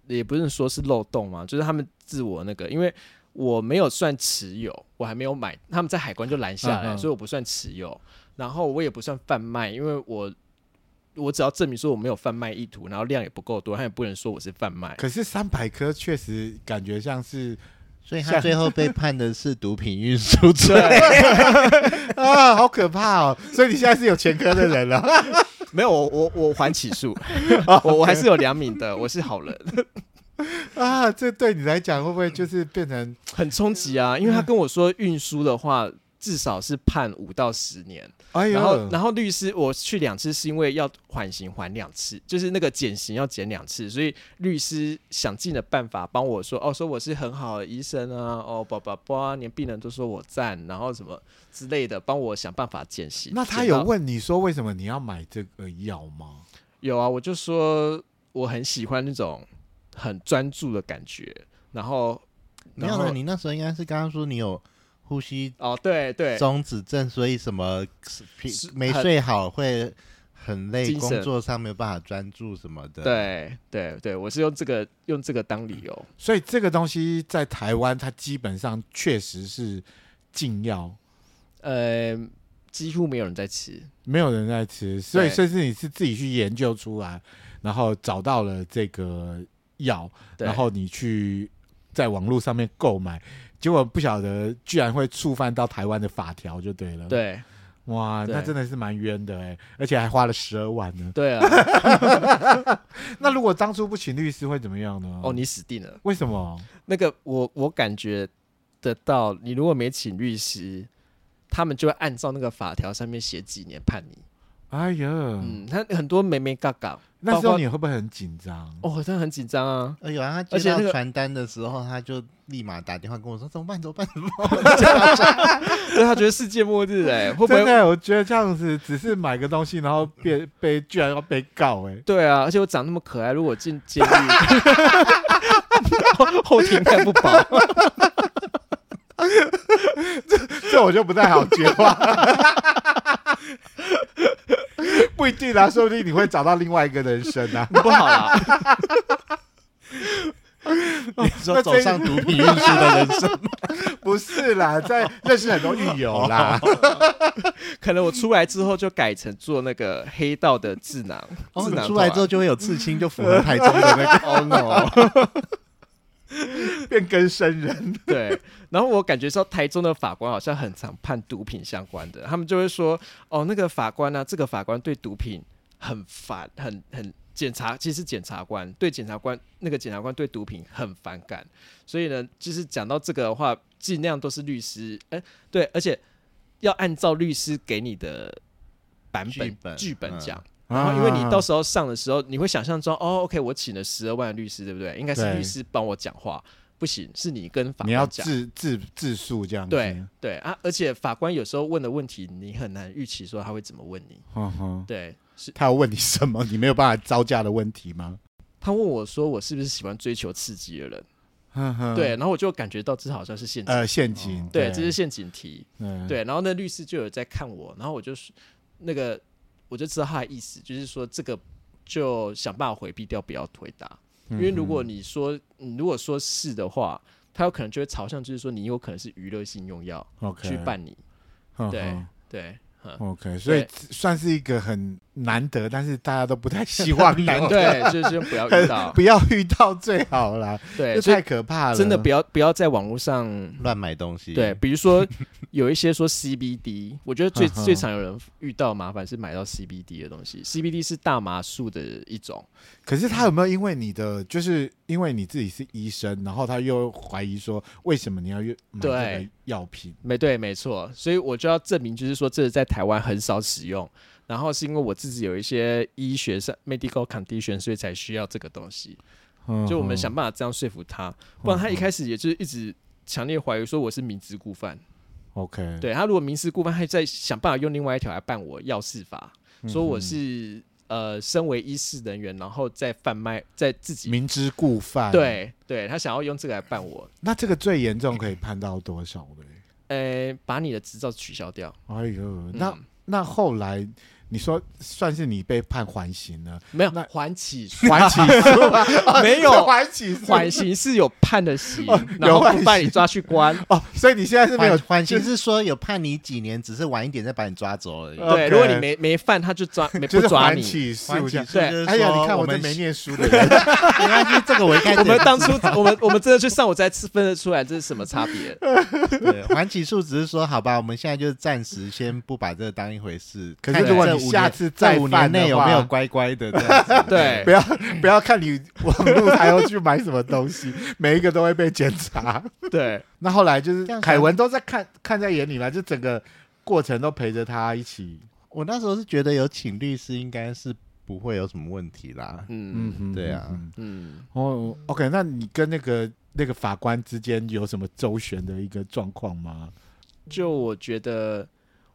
也不是说是漏洞嘛，就是他们自我那个，因为我没有算持有，我还没有买，他们在海关就拦下来，嗯嗯所以我不算持有，然后我也不算贩卖，因为我我只要证明说我没有贩卖意图，然后量也不够多，他也不能说我是贩卖。可是三百颗确实感觉像是所以他最后被判的是毒品运输罪。啊，好可怕哦！所以你现在是有前科的人了。没有，我我我还起诉，我我还是有良民的，我是好人。啊，这对你来讲会不会就是变成很冲击啊，因为他跟我说运输的话，至少是判五到十年。哎，然后，然后律师我去两次是因为要缓刑缓两次，就是那个减刑要减两次，所以律师想尽了办法帮我说，哦，说我是很好的医生啊，哦，叭叭叭，连病人都说我赞，然后什么之类的，帮我想办法减刑。那他有问你说为什么你要买这个药吗？有啊，我就说我很喜欢那种很专注的感觉，然后没有了，你那时候应该是刚刚说你有呼吸哦，对对，中止症，所以什么没睡好会很累，工作上没有办法专注什么的。，对对对，我是用这个用这个当理由。所以这个东西在台湾，它基本上确实是禁药，呃，几乎没有人在吃。没有人在吃，所以对甚至你是自己去研究出来，然后找到了这个药，然后你去在网络上面购买，结果不晓得居然会触犯到台湾的法条，就对了。，对哇，那真的是蛮冤的哎，而且还花了十二万呢。对啊，那如果当初不请律师会怎么样呢？哦，你死定了。为什么？那个我我感觉得到，你如果没请律师，他们就会按照那个法条上面写几年判你。哎呀，嗯，他很多眉眉角角。那时候你会不会很紧张？哦，真的很紧张啊。哎呦啊，他接到而且传单的时候，他就立马打电话跟我说：“怎么办？怎么办？怎么办 对他觉得世界末日哎、会不会？真的，我觉得这样子只是买个东西，然后被被居然要被告哎。对啊，而且我长那么可爱，如果进监狱，后后庭看不保。这我就不太好接话。不一定啦，说不定你会找到另外一个人生啊。不好啦。”你说走上毒品运输的人生吗？不是啦，在认识很多狱友啦。可能我出来之后就改成做那个黑道的智囊，哦，智囊你出来之后就会有刺青，就符合台中的那个。哦 no，变更生人，对。然后我感觉到台中的法官好像很常判毒品相关的，他们就会说，哦，那个法官呢、啊，这个法官对毒品很烦，很很检察，其实检察官对检察官那个检察官对毒品很反感，所以呢，就是讲到这个的话，尽量都是律师，哎、对，而且要按照律师给你的版本剧本讲。啊然后，因为你到时候上的时候，你会想象中，哦，OK，我请了十二万律师，对不对？应该是律师帮我讲话，不行，是你跟法你要官。自自自述这样子。对对啊，而且法官有时候问的问题，你很难预期说他会怎么问你。嗯哼，对，是他要问你什么？你没有办法招架的问题吗？他问我说我是不是喜欢追求刺激的人？对，然后我就感觉到这好像是陷阱。呃，陷阱，对，这是陷阱题。嗯，对，然后那律师就有在看我，然后我就是那个我就知道他的意思，就是说这个就想办法回避掉，不要回答。因为如果你说你如果说是的话，他有可能就会朝向就是说你有可能是娱乐性用药去办你。哼哼对对，嗯 OK，所以算是一个很难得，但是大家都不太希望 难得，对，就是不要遇到，不要遇到最好啦，对，这太可怕了，真的不要不要在网络上乱买东西。对，比如说 有一些说 CBD，我觉得最最常有人遇到麻烦是买到 CBD 的东西，CBD 是大麻素的一种。可是他有没有因为你的，就是因为你自己是医生，然后他又怀疑说，为什么你要用买这个药品？没对，没错，所以我就要证明，就是说这是在台湾很少使用，然后是因为我自己有一些医学上 medical condition，所以才需要这个东西。就我们想办法这样说服他，不然他一开始也就是一直强烈怀疑说我是明知故犯。OK，对，他如果明知故犯，他在想办法用另外一条来办我药事法，说我是。呃，身为医事人员，然后再贩卖，在自己明知故犯，对对，他想要用这个来办我。那这个最严重可以判到多少呢？呃，把你的执照取消掉。哎呦，那、嗯、那后来。你说算是你被判缓刑了？没有，那缓起缓起诉 没有缓起诉，缓刑是有判的刑，然后不把你抓去关哦。所以你现在是没有缓刑，是说有判你几年，只是晚一点再把你抓走而已。对，如果你没没犯，他就抓 没不抓你。缓起诉，对。哎呀，你看我们没念书的人，没关系，这个我应该我们当初我们我们真的去上，我才分得出来这是什么差别。对，缓起诉只是说好吧，我们现在就暂时先不把这个当一回事。可是如果你下次再五年内有没有乖乖的？对，不要不要看你网络还要去买什么东西，每一个都会被检查。对，那后来就是凯文都在看看在眼里嘛，就整个过程都陪着他一起。我那时候是觉得有请律师应该是不会有什么问题啦。嗯嗯，对啊，嗯哦，OK，那你跟那个那个法官之间有什么周旋的一个状况吗？就我觉得，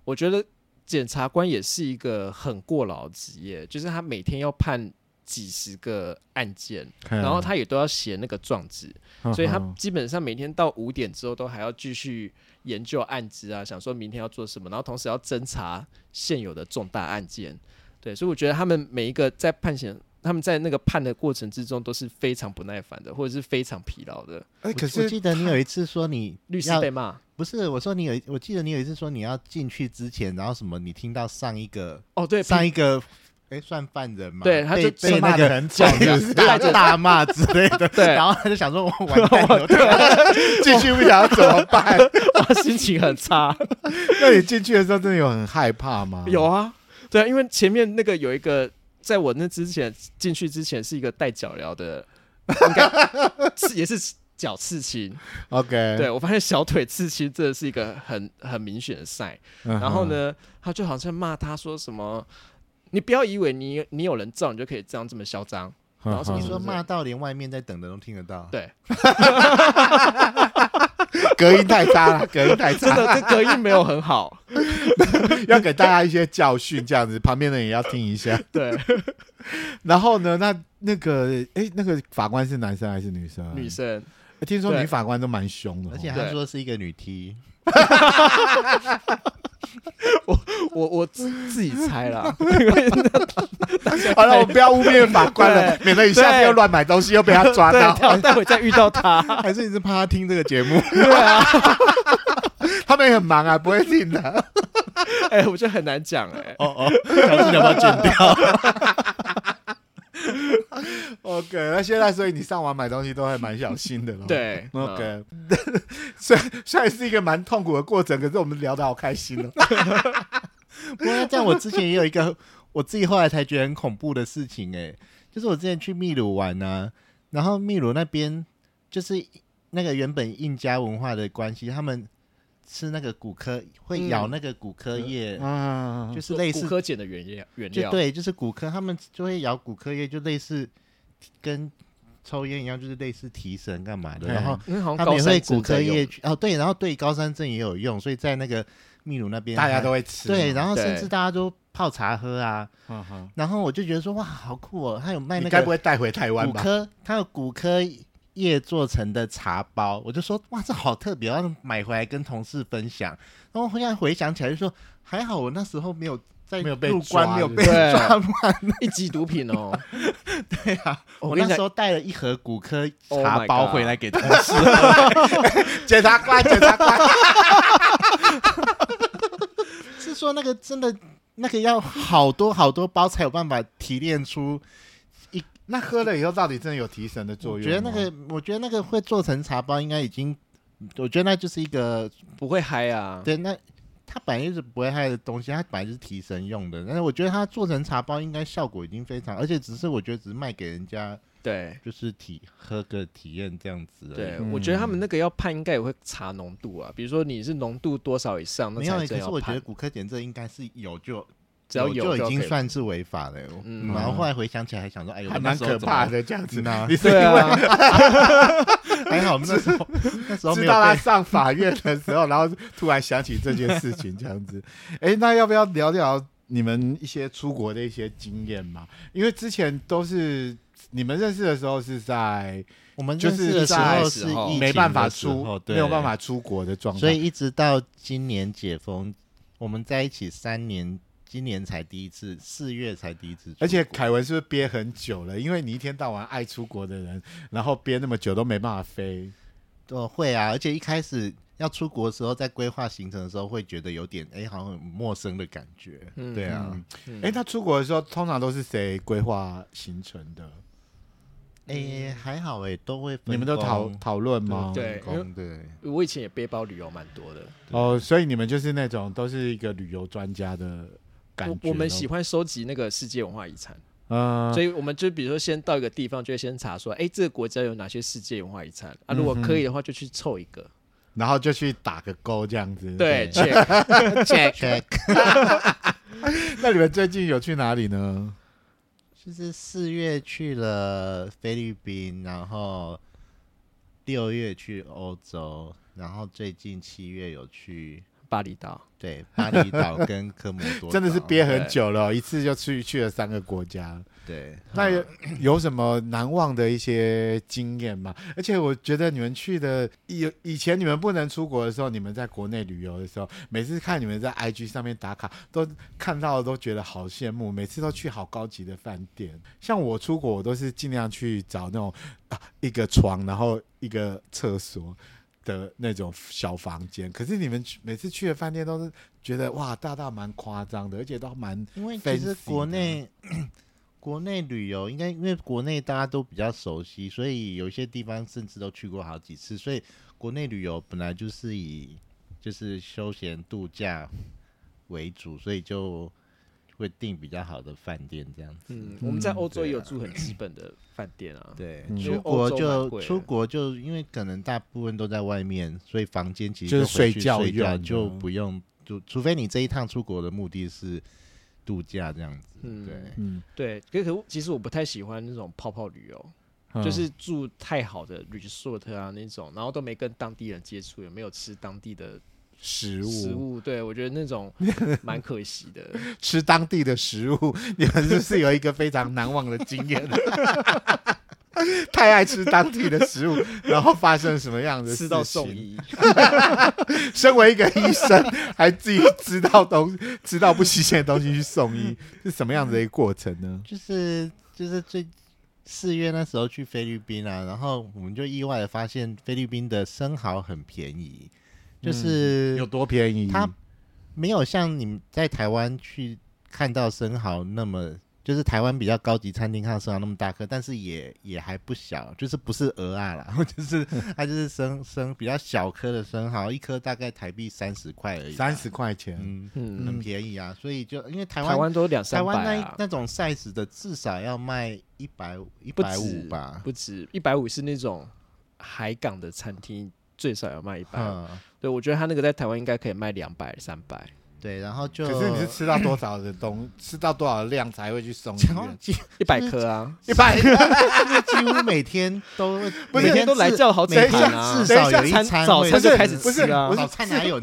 我觉得。检察官也是一个很过劳的职业，就是他每天要判几十个案件，然后他也都要写那个状纸，所以他基本上每天到五点之后都还要继续研究案子啊，想说明天要做什么，然后同时要侦查现有的重大案件。对，所以我觉得他们每一个在判刑，他们在那个判的过程之中都是非常不耐烦的，或者是非常疲劳的。哎，可是我记得你有一次说你 律师被骂。不是，我说你有，我记得你有一次说你要进去之前，然后什么，你听到上一个哦，对，上一个，哎，算犯人嘛？对，他就被那个人 大大骂之类的，对，然后他就想说，我完蛋了，进去不晓得怎么办，我，心情很差。那你进去的时候真的有很害怕吗？有啊，对啊，因为前面那个有一个，在我那之前进去之前是一个带脚镣的，应该是 也是。脚刺青，OK，对，我发现小腿刺青真的是一个很很明显的。Uh huh. 然后呢，他就好像骂他说什么：“你不要以为你你有人罩，你就可以这样这么嚣张。” uh. 然后什么说骂到连外面在等的都听得到。对，隔音太差了，隔音太差，真的这隔音没有很好，要给大家一些教训，这样子旁边的人也要听一下。对，然后呢，那那个哎，那个法官是男生还是女生？女生。听说女法官都蛮凶的，而且他说是一个女 T。我我我自自己猜啦。好了，我不要污蔑法官了，免得你下次又乱买东西又被他抓到，待会再遇到他。还是你是怕他听这个节目？对啊，他们也很忙啊，不会听的。哎，我觉得很难讲哎。哦哦，小心你要不要剪掉？OK，那现在所以你上网买东西都还蛮小心的咯。对，OK，虽然虽然是一个蛮痛苦的过程，可是我们聊得好开心哦。不过这样，我之前也有一个我自己后来才觉得很恐怖的事情，哎，就是我之前去秘鲁玩啊，然后秘鲁那边就是那个原本印加文化的关系，他们。吃那个骨科会咬那个骨科叶，嗯、就是类似骨科碱的原料，原料对，就是骨科，他们就会咬骨科叶，就类似跟抽烟一样，就是类似提神干嘛的。嗯、然后他们也会骨科叶哦，对，然后对高山症也有用，所以在那个秘鲁那边大家都会吃，对，然后甚至大家都泡茶喝啊。对然后我就觉得说哇，好酷哦，他有卖那个，该不会带回台湾吧？古柯，他有古柯。叶做成的茶包，我就说哇，这好特别，要买回来跟同事分享。然后现在回想起来，就说还好我那时候没有在没有被关，没有被抓满，一级毒品哦。对啊，我那时候带了一盒骨科茶包回来给同事。检察官，检察官，是说那个真的。那个要好多好多包才有办法提炼出。那喝了以后到底真的有提神的作用？我觉得那个，我觉得那个会做成茶包，应该已经，我觉得那就是一个不会嗨啊。对，那它本来就是不会嗨的东西，它本来就是提神用的。但是我觉得它做成茶包，应该效果已经非常，而且只是我觉得只是卖给人家，对，就是体喝个体验这样子。对，我觉得他们那个要判，应该也会查浓度啊，比如说你是浓度多少以上，那才可是我觉得骨科检测应该是有就。只要有就已经算是违法了，嗯，然后后来回想起来还想说，哎呦，还蛮可怕的这样子呢。你对啊，还好我们那时候那时候知道他上法院的时候，然后突然想起这件事情这样子。哎，那要不要聊聊你们一些出国的一些经验嘛？因为之前都是你们认识的时候是在我们认识的时候是没办法出，没有办法出国的状态，所以一直到今年解封，我们在一起三年。今年才第一次，四月才第一次，而且凯文是不是憋很久了？因为你一天到晚爱出国的人，然后憋那么久都没办法飞。对，会啊，而且一开始要出国的时候，在规划行程的时候，会觉得有点哎，好像很陌生的感觉。嗯、对啊，哎、嗯，那、嗯、出国的时候通常都是谁规划行程的？哎，还好哎，都会分你们都讨讨论吗？对对，我以前也背包旅游蛮多的。哦，所以你们就是那种都是一个旅游专家的。我我们喜欢收集那个世界文化遗产，嗯，所以我们就比如说先到一个地方，就会先查说，哎，这个国家有哪些世界文化遗产啊？如果可以的话，就去凑一个，然后就去打个勾，这样子。对，check check check。那你们最近有去哪里呢？就是四月去了菲律宾，然后六月去欧洲，然后最近七月有去。巴厘岛，对，巴厘岛跟科摩多 真的是憋很久了，对一次就去去了三个国家。对，那有，有什么难忘的一些经验吗？而且我觉得你们去的以以前你们不能出国的时候，你们在国内旅游的时候，每次看你们在 IG 上面打卡，都看到都觉得好羡慕，每次都去好高级的饭店。像我出国，我都是尽量去找那种啊一个床，然后一个厕所。的那种小房间，可是你们去每次去的饭店都是觉得哇，大大蛮夸张的，而且都蛮因为其实国内 国内旅游应该因为国内大家都比较熟悉，所以有些地方甚至都去过好几次，所以国内旅游本来就是以就是休闲度假为主，所以就。会订比较好的饭店这样子。嗯，我们在欧洲也有住很基本的饭店啊。对，出国就出国就因为可能大部分都在外面，所以房间其实就是睡觉睡觉就不用，就除非你这一趟出国的目的是度假这样子。嗯，对，嗯，对。可可其实我不太喜欢那种泡泡旅游，就是住太好的 resort 啊那种，然后都没跟当地人接触，也没有吃当地的。食物，食物，对，我觉得那种 蛮可惜的。吃当地的食物，你们是不是有一个非常难忘的经验？太爱吃当地的食物，然后发生什么样的事？吃到送医。身为一个医生，还自己知道东西，知道不新鲜的东西去送医，是什么样子的一个过程呢？就是就是最四月那时候去菲律宾啊，然后我们就意外的发现菲律宾的生蚝很便宜。就是有多便宜？它没有像你们在台湾去看到生蚝那么，就是台湾比较高级餐厅看到生蚝那么大颗，但是也也还不小，就是不是鹅啊啦，就是它就是生生比较小颗的生蚝，一颗大概台币三十块而已，三十块钱，嗯，很便宜啊。所以就因为台湾台湾都两三百啊，台湾那那种 size 的至少要卖一百一百五吧，不止一百五是那种海港的餐厅。最少要卖一百，嗯、对，我觉得他那个在台湾应该可以卖两百、三百，对，然后就可是你是吃到多少的东，吃到多少的量才会去送医院？一百颗啊，一百颗，几乎每天都 每天都来叫好几盘啊，至少有一餐早餐就开始吃啊，早餐哪有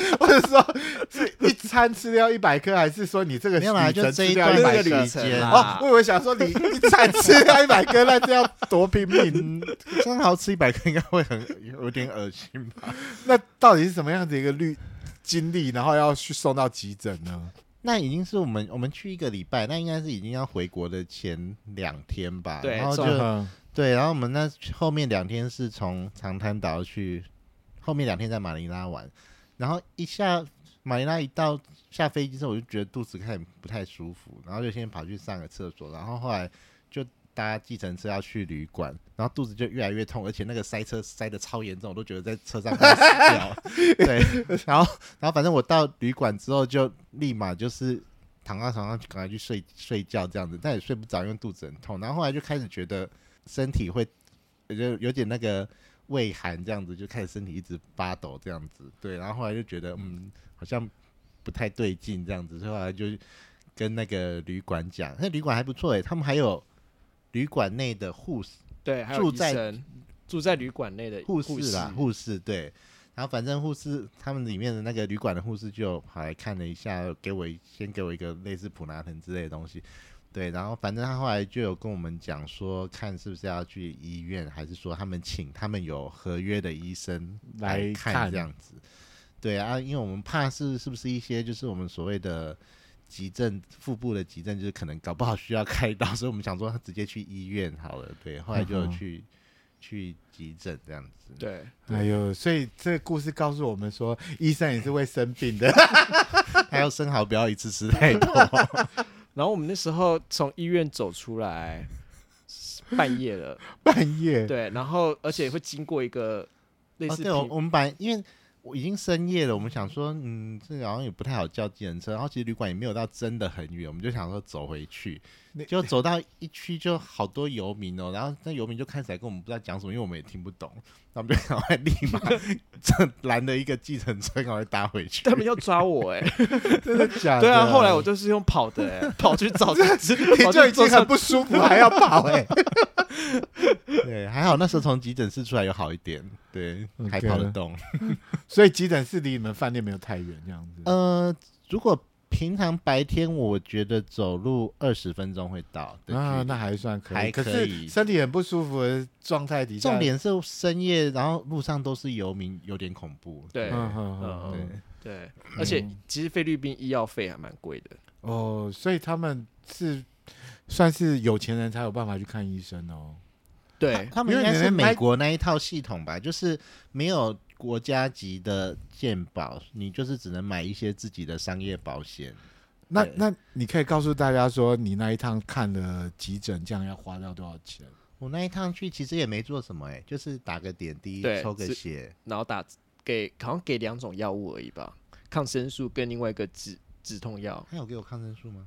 这么夸张？或者说是一餐吃掉一百颗，还是说你这个旅程吃掉一百颗？哦，我以为想说你一餐吃掉一百颗，那这样多拼命，生蚝吃一百颗应该会很有点恶心吧？那到底是什么样子一个率经历，然后要去送到急诊呢？那已经是我们我们去一个礼拜，那应该是已经要回国的前两天吧？对，然后就对，然后我们那后面两天是从长滩岛去，后面两天在马尼拉玩。然后一下马尼拉一到下飞机之后，我就觉得肚子开始不太舒服，然后就先跑去上个厕所，然后后来就搭计程车要去旅馆，然后肚子就越来越痛，而且那个塞车塞的超严重，我都觉得在车上快死掉。对，然后然后反正我到旅馆之后就立马就是躺在床上赶快去睡睡觉这样子，但也睡不着，因为肚子很痛。然后后来就开始觉得身体会就有点那个。胃寒这样子，就开始身体一直发抖这样子，对，然后后来就觉得嗯，好像不太对劲这样子，所以后来就跟那个旅馆讲，那旅馆还不错诶，他们还有旅馆内的护士，对，还有住在住在旅馆内的护士啦，护士对，然后反正护士他们里面的那个旅馆的护士就跑来看了一下，给我先给我一个类似普拿疼之类的东西。对，然后反正他后来就有跟我们讲说，看是不是要去医院，还是说他们请他们有合约的医生来看这样子。对啊，因为我们怕是是不是一些就是我们所谓的急症，腹部的急症，就是可能搞不好需要开刀，所以我们想说他直接去医院好了。对，后来就去、嗯、去急诊这样子。对，哎呦，所以这个故事告诉我们说，医生也是会生病的，还要生蚝不要一次吃太多。然后我们那时候从医院走出来，半夜了，半夜对，然后而且会经过一个类似、哦、对，我们本来因为我已经深夜了，我们想说，嗯，这个好像也不太好叫计程车，然后其实旅馆也没有到真的很远，我们就想说走回去。就走到一区，就好多游民哦，然后那游民就开始来跟我们不知道讲什么，因为我们也听不懂，然后我们就赶快立马 这拦了一个计程车，赶快搭回去。他们要抓我哎、欸，真的假的？对啊，后来我就是用跑的哎、欸，跑去找这，你就已经很不舒服，还要跑哎、欸。对，还好那时候从急诊室出来有好一点，对，okay. 还跑得动。所以急诊室离你们饭店没有太远，这样子。呃，如果。平常白天我觉得走路二十分钟会到啊，那还算可以。还可以，身体很不舒服的状态底下，重点是深夜，然后路上都是游民，有点恐怖。对，嗯嗯嗯、对，对，而且其实菲律宾医药费还蛮贵的哦，所以他们是算是有钱人才有办法去看医生哦。对，他们应该是美国那一套系统吧，就是没有。国家级的健保，你就是只能买一些自己的商业保险。那那你可以告诉大家说，你那一趟看了急诊，这样要花掉多少钱？我那一趟去其实也没做什么、欸，哎，就是打个点滴，抽个血，然后打给好像给两种药物而已吧，抗生素跟另外一个止止痛药。他有给我抗生素吗？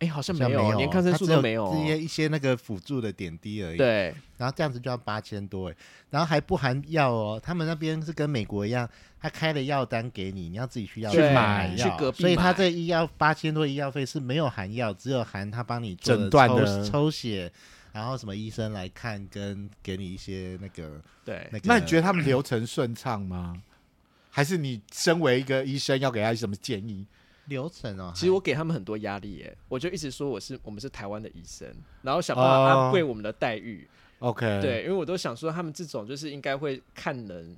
哎、欸，好像没有，连抗生素都没有，这些一些那个辅助的点滴而已。对，然后这样子就要八千多哎，然后还不含药哦。他们那边是跟美国一样，他开了药单给你，你要自己去药去买药，所以他这医药八千多医药费是没有含药，只有含他帮你诊断的抽血，然后什么医生来看跟给你一些那个对、那个。那你觉得他们流程顺畅吗？还是你身为一个医生要给他什么建议？流程哦，其实我给他们很多压力耶，我就一直说我是我们是台湾的医生，然后想办法安慰我们的待遇。Oh, OK，对，因为我都想说他们这种就是应该会看人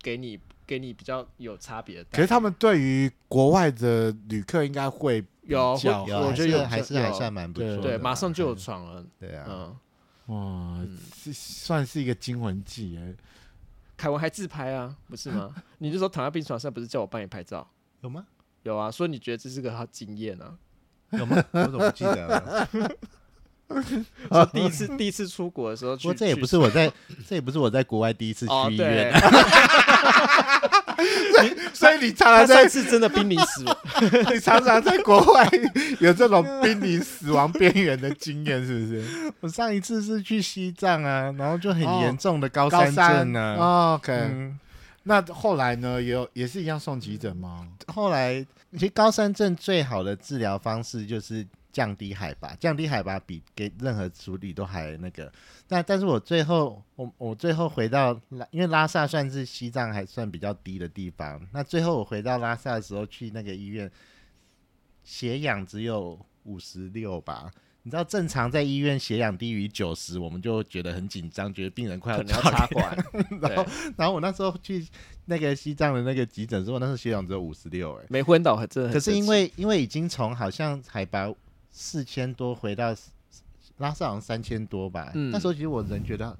给你给你比较有差别的待遇。可是他们对于国外的旅客应该会有，有，我觉得还是还算蛮不错的。对，马上就有床了。对啊，嗯，哇，嗯、是算是一个惊魂记哎。凯文还自拍啊，不是吗？你就说躺在病床上，不是叫我帮你拍照？有吗？有啊，所以你觉得这是个好经验啊？有吗？我怎么不记得了？说第一次第一次出国的时候去，这也不是我在，这也不是我在国外第一次去医院。哦、所以你常常在是真的濒临死亡，你常常在国外有这种濒临死亡边缘的经验，是不是？我上一次是去西藏啊，然后就很严重的高山症啊。哦、OK。嗯那后来呢？有也是一样送急诊吗？后来其实高山症最好的治疗方式就是降低海拔，降低海拔比给任何处理都还那个。那但是我最后我我最后回到拉，因为拉萨算是西藏还算比较低的地方。那最后我回到拉萨的时候去那个医院，血氧只有五十六吧。你知道正常在医院血氧低于九十，我们就觉得很紧张，觉得病人快要插管。然后，然后我那时候去那个西藏的那个急诊时候，那时候血氧只有五十六，哎，没昏倒，还真的。可是因为因为已经从好像海拔四千多回到拉萨好像三千多吧，嗯，那时候其实我人觉得，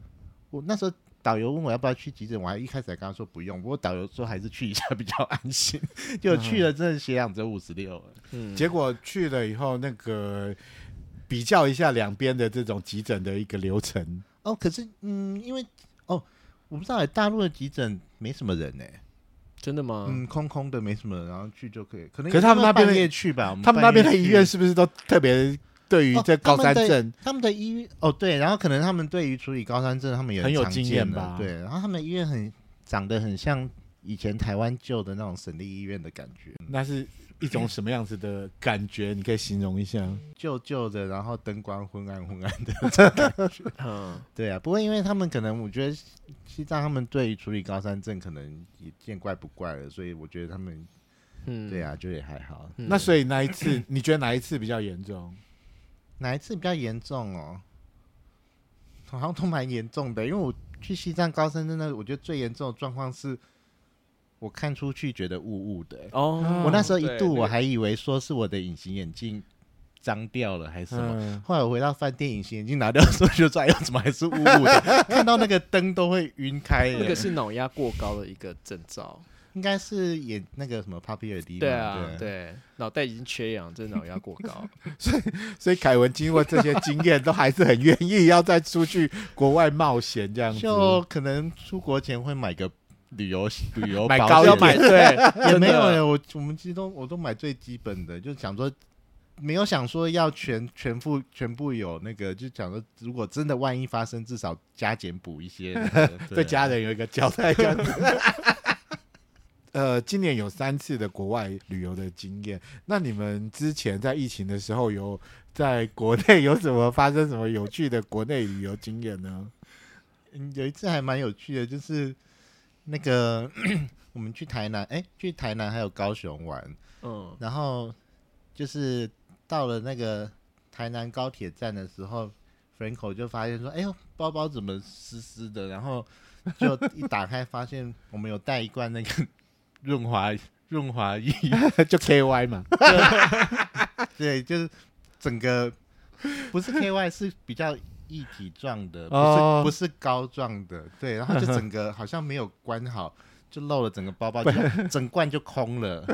我那时候导游问我要不要去急诊，我还一开始还跟他说不用，不过导游说还是去一下比较安心。就去了，真的血氧只有五十六。嗯，结果去了以后，那个比较一下两边的这种急诊的一个流程。哦，可是嗯，因为哦，我不知道大陆的急诊没什么人呢。真的吗？嗯，空空的，没什么人，然后去就可以。可能可是他们那边也去吧，他们那边的医院是不是都特别对于这高山症？哦、他，他们的医院哦，对，然后可能他们对于处理高山症，他们也很有经验吧？对，然后他们医院很长得很像以前台湾旧的那种省立医院的感觉，那是。一种什么样子的感觉？你可以形容一下。旧旧的，然后灯光昏暗昏暗的这感觉。嗯，对啊。不过因为他们可能，我觉得西藏他们对于处理高山症可能也见怪不怪了，所以我觉得他们，嗯，对啊，就也还好。那所以哪一次你觉得哪一次比较严重？哪一次比较严重哦？好像都蛮严重的，因为我去西藏高山真的，我觉得最严重的状况是。我看出去觉得雾雾的哦，我那时候一度我还以为说是我的隐形眼镜脏掉了还是什么，嗯、后来我回到饭店，隐形眼镜拿掉的时候就知道，哎，怎么还是雾雾的？看到那个灯都会晕开。那个是脑压过高的一个征兆，应该是眼那个什么帕皮尔迪。对啊，对，脑袋已经缺氧，这脑压过高。所以，所以凯文经过这些经验，都还是很愿意要再出去国外冒险这样子。就可能出国前会买个。旅游旅游买高要买对 也没有哎，我我们其实都我都买最基本的，就想说没有想说要全全部全部有那个，就想说如果真的万一发生，至少加减补一些，对家人有一个交代这样子。呃，今年有三次的国外旅游的经验，那你们之前在疫情的时候有在国内有什么发生什么有趣的国内旅游经验呢？嗯，有一次还蛮有趣的，就是。那个 我们去台南，哎、欸，去台南还有高雄玩，嗯，然后就是到了那个台南高铁站的时候，Franco 就发现说，哎呦，包包怎么湿湿的？然后就一打开，发现我们有带一罐那个 润滑润滑液，就 KY 嘛，对，就是整个不是 KY，是比较。液体状的，不是、oh. 不是膏状的，对，然后就整个 好像没有关好，就漏了整个包包，就 整罐就空了，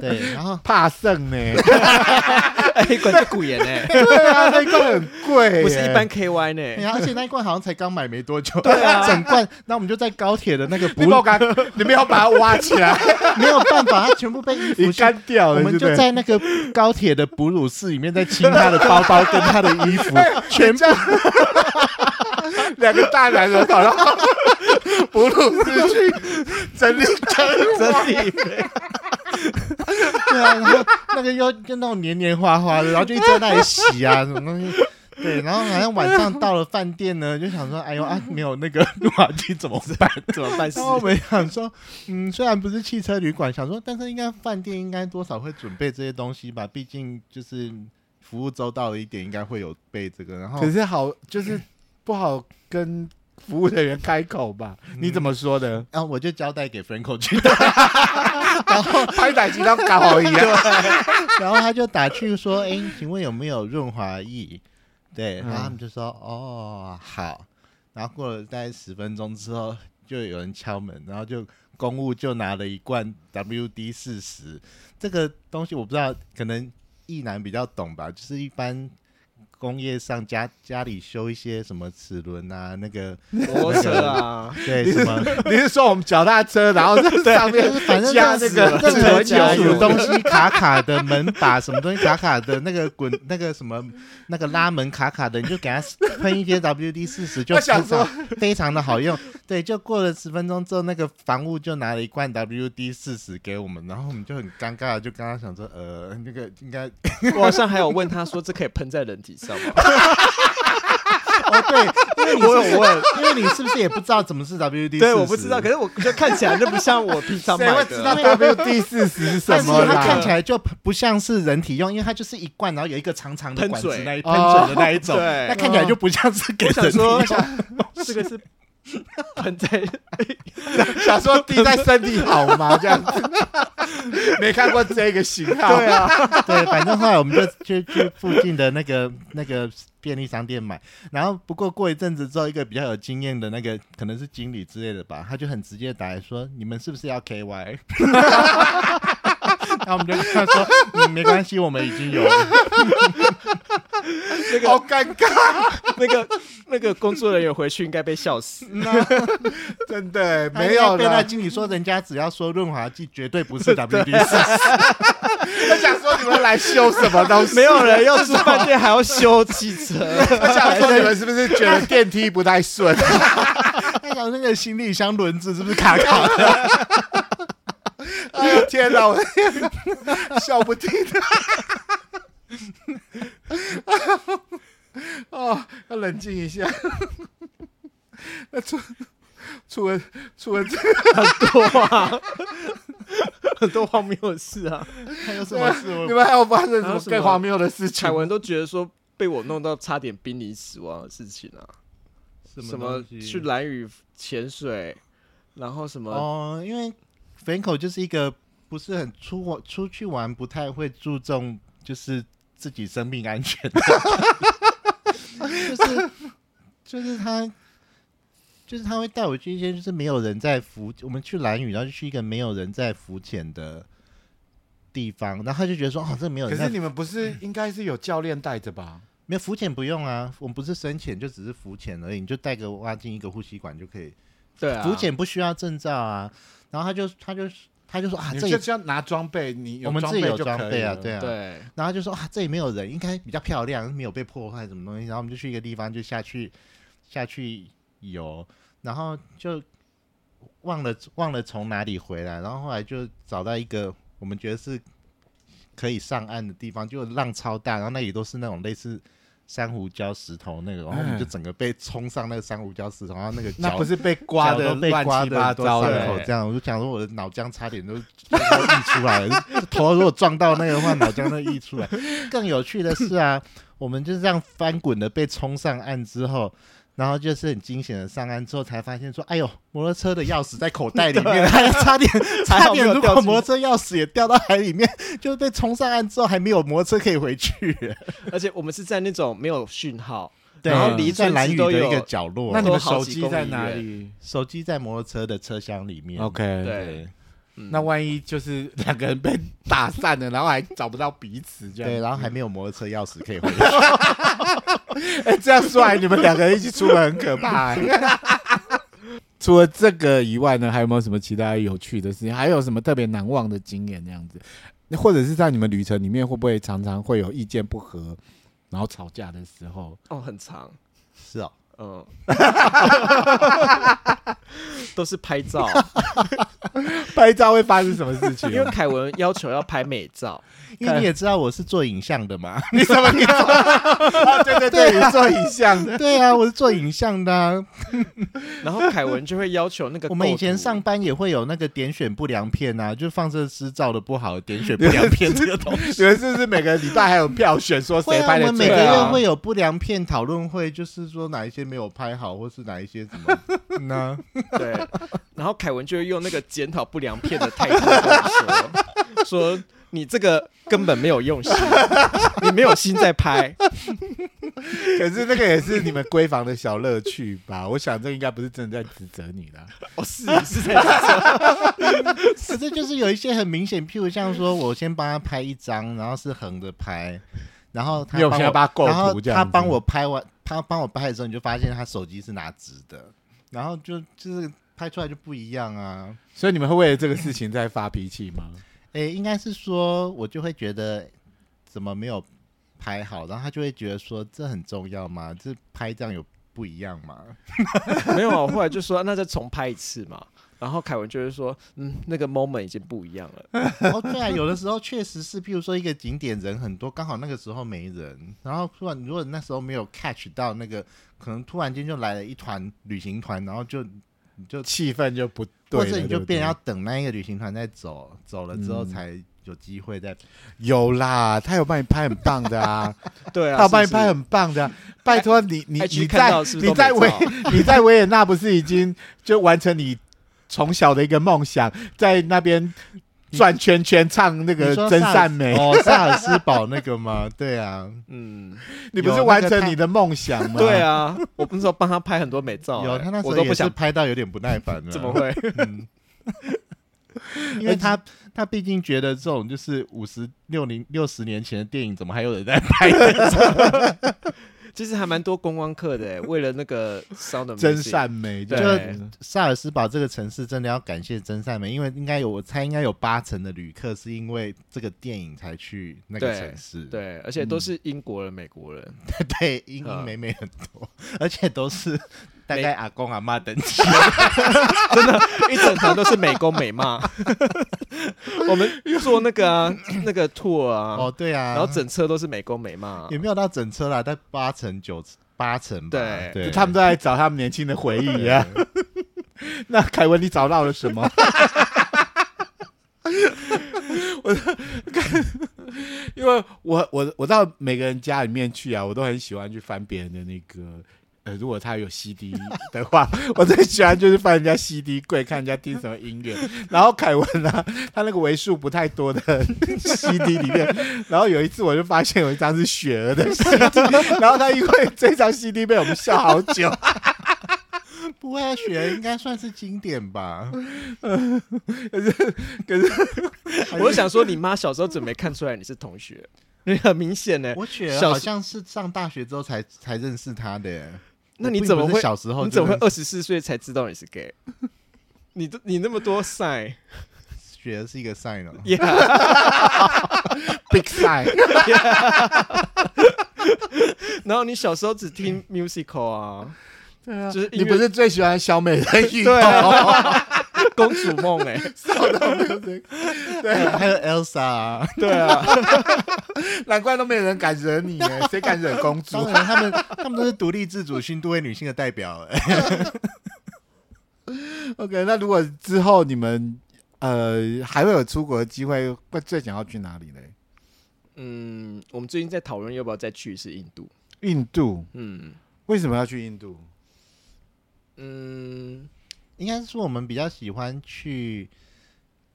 对，然后怕剩呢，一罐就贵呢，对啊，那一罐很贵，不是一般 KY 呢，而且那一罐好像才刚买没多久，对啊，整罐，那我们就在高铁的那个，你没有把，你们要把它挖起来，没有办法，它全部被衣服干掉了，我们就在那个高铁的哺乳室里面在清他的包包跟他的衣服，全部。两个大男人跑到哺乳室去整理。整理，对啊，然后那个又就那种黏黏滑滑的，然后就一直在那里洗啊，什么东西？对，然后好像晚上到了饭店呢，就想说，哎呦啊，没有那个润滑剂怎么办？怎么办？然后我们想说，嗯，虽然不是汽车旅馆，想说，但是应该饭店应该多少会准备这些东西吧？毕竟就是服务周到的一点，应该会有备这个。然后可是好就是。不好跟服务人员开口吧？嗯、你怎么说的？然后、啊、我就交代给 Franco 去，然后拍打机都搞好一样。然后他就打去说：“哎、欸，请问有没有润滑液？”对，然后他们就说：“哦，好。”然后过了大概十分钟之后，就有人敲门，然后就公务就拿了一罐 WD 四十。这个东西我不知道，可能役男比较懂吧，就是一般。工业上家家里修一些什么齿轮啊，那个摩托车啊，对什么？你是说我们脚踏车，然后在上面反正加那个任何金属东西卡卡的门把，什么东西卡卡的那个滚 那个什么那个拉门卡卡的，你就给它喷一些 WD 四十，就非常非常的好用。对，就过了十分钟之后，那个房务就拿了一罐 WD 四十给我们，然后我们就很尴尬，就刚刚想说，呃，那个应该 我好像还有问他说，这可以喷在人体上吗。哦，对，因为我有问，因为你是不是也不知道怎么是 WD？对，我不知道，可是我就看起来就不像我平常买的。谁会知道 WD 四十是什么？它看起来就不像是人体用，因为它就是一罐，然后有一个长长的管子，那一喷嘴的那一种，那看起来就不像是给人体用。这个是喷在 想说滴在身体好吗？这样子，没看过这个型号。对啊，对，反正后来我们就去去附近的那个那个便利商店买，然后不过过一阵子之后，一个比较有经验的那个可能是经理之类的吧，他就很直接打来说：“你们是不是要 KY？” 然后我们就跟他说：“嗯，没关系，我们已经有了。”那个好尴尬，那个那个工作人员回去应该被笑死。真的没有被那了。经理说，人家只要说润滑剂，绝对不是 WD 四。他想说你们来修什么东西？没有人要住饭店还要修汽车。他想说你们是不是觉得电梯不太顺？他想那个行李箱轮子是不是卡卡的？哎呦天哪，我笑不停。哦，要冷静一下。那除除了除了这个很多啊，很多荒谬的事啊。还有什么事？你们还有发生什么更荒谬的事情凯？文都觉得说被我弄到差点濒临死亡的事情啊，什什么去蓝屿潜水，然后什么哦，因为 Franco 就是一个不是很出出去玩，不太会注重就是自己生命安全的，就是就是他就是他会带我去一些就是没有人在浮，我们去蓝屿，然后就去一个没有人在浮潜的地方，然后他就觉得说哦，这没有人在，可是你们不是应该是有教练带着吧？没有浮潜不用啊，我们不是深潜，就只是浮潜而已，你就带个蛙镜一个呼吸管就可以。对啊，浮潜不需要证照啊，然后他就他就他就说啊，这就要拿装备，你有我们自己有装备啊，装备就可以了对啊，对，然后就说啊，这里没有人，应该比较漂亮，没有被破坏什么东西，然后我们就去一个地方就下去下去游，然后就忘了忘了从哪里回来，然后后来就找到一个我们觉得是可以上岸的地方，就浪超大，然后那里都是那种类似。珊瑚礁石头那个，然后我们就整个被冲上那个珊瑚礁石头，然后那个那不是被刮的被刮的乱七八糟的伤口这样，我就想说我的脑浆差点都溢出来了，头如果撞到那个话，脑浆都溢出来。更有趣的是啊，我们就这样翻滚的被冲上岸之后。然后就是很惊险的上岸之后，才发现说：“哎呦，摩托车的钥匙在口袋里面，还 差点差点，如果摩托车钥匙也掉到海里面，就被冲上岸之后还没有摩托车可以回去。而且我们是在那种没有讯号，对然后离在兰屿的一个角落。那你们手机在哪里？手机在摩托车的车厢里面。OK，对。那万一就是 两个人被打散了，然后还找不到彼此，这样对，然后还没有摩托车钥匙可以回去。哎，这样说来，你们两个人一起出门很可怕。除了这个以外呢，还有没有什么其他有趣的事情？还有什么特别难忘的经验？这样子，或者是在你们旅程里面，会不会常常会有意见不合，然后吵架的时候？哦，很长，是哦。嗯，都是拍照，拍照会发生什么事情？因为凯文要求要拍美照，因为你也知道我是做影像的嘛。你怎么？你做？啊，对对对，你做影像的。对啊，我是做影像的啊。然后凯文就会要求那个，我们以前上班也会有那个点选不良片啊，就放射师照的不好，点选不良片这个东西。你们是不是每个礼拜还有票选，说谁拍的？我们每个月会有不良片讨论会，就是说哪一些。没有拍好，或是哪一些什么呢？对，然后凯文就会用那个检讨不良片的态度跟我说：“说你这个根本没有用心，你没有心在拍。”可是那个也是你们闺房的小乐趣吧？我想这应该不是真的在指责你啦。哦，是是在指责。可是就是有一些很明显，譬如像说我先帮他拍一张，然后是横着拍，然后他帮我，然后他帮我拍完。他帮我拍的时候，你就发现他手机是拿直的，然后就就是拍出来就不一样啊。所以你们会为了这个事情在发脾气吗？诶、欸，应该是说，我就会觉得怎么没有拍好，然后他就会觉得说这很重要吗？这拍这样有不一样吗？没有啊，我后来就说那再重拍一次嘛。然后凯文就会说，嗯，那个 moment 已经不一样了。哦，对啊，有的时候确实是，譬如说一个景点人很多，刚好那个时候没人，然后突然如果那时候没有 catch 到那个，可能突然间就来了一团旅行团，然后就你就气氛就不对，或者你就变要等那一个旅行团再走，走了之后才有机会再有啦，他有帮你拍很棒的啊，对啊，他有帮你拍很棒的啊、拜托你你 IG 你看在到是不是都你在维照 你在维也纳不是已经就完成你从小的一个梦想，在那边转圈圈唱那个真善美，哦，萨尔斯堡那个吗？对啊，嗯，你不是完成你的梦想吗？对啊，我不是说帮他拍很多美照、欸有他那时候也是我都不想，拍到有点不耐烦了。怎么会？嗯，因为他他毕竟觉得这种就是五十六零六十年前的电影，怎么还有人在拍？其实还蛮多观光客的、欸，为了那个 Sound of 真善美，就是萨尔斯堡这个城市真的要感谢真善美，因为应该有我猜应该有八成的旅客是因为这个电影才去那个城市。对，而且都是英国人、美国人，对，英英美美很多，而且都是大概阿公阿妈等级。一整团都是美工美骂。我们做那个啊，那个 tour 啊，哦，对啊，然后整车都是美工美骂也。没有到整车啦，但八成九八成吧。对对，他们都在找他们年轻的回忆啊。那凯文，你找到了什么？我因为我我我到每个人家里面去啊，我都很喜欢去翻别人的那个。呃，如果他有 CD 的话，我最喜欢就是翻人家 CD 柜，看人家听什么音乐。然后凯文啊，他那个为数不太多的 CD 里面，然后有一次我就发现有一张是雪儿的 CD，然后他因为这张 CD 被我们笑好久。不会啊，雪儿应该算是经典吧？可是可是，我想说，你妈小时候怎么没看出来你是同学？你很明显呢。我雪儿好像是上大学之后才才认识他的耶。那你怎么会小时候你怎么会二十四岁才知道你是 gay？你都你那么多 sign，觉得是一个 sign 哦？yeah, Big sign 然后你小时候只听 musical 啊，对啊就是你不是最喜欢小美人鱼？对啊，公主梦哎、对啊，还有 Elsa，啊对啊，难怪都没有人敢惹你哎，谁敢惹公主当？然他们他们都是独立自主、新都会女性的代表。哎 OK，那如果之后你们呃还会有出国的机会，会最想要去哪里嘞？嗯，我们最近在讨论要不要再去一次印度，印度？嗯为什么要去印度？嗯，应该是说我们比较喜欢去，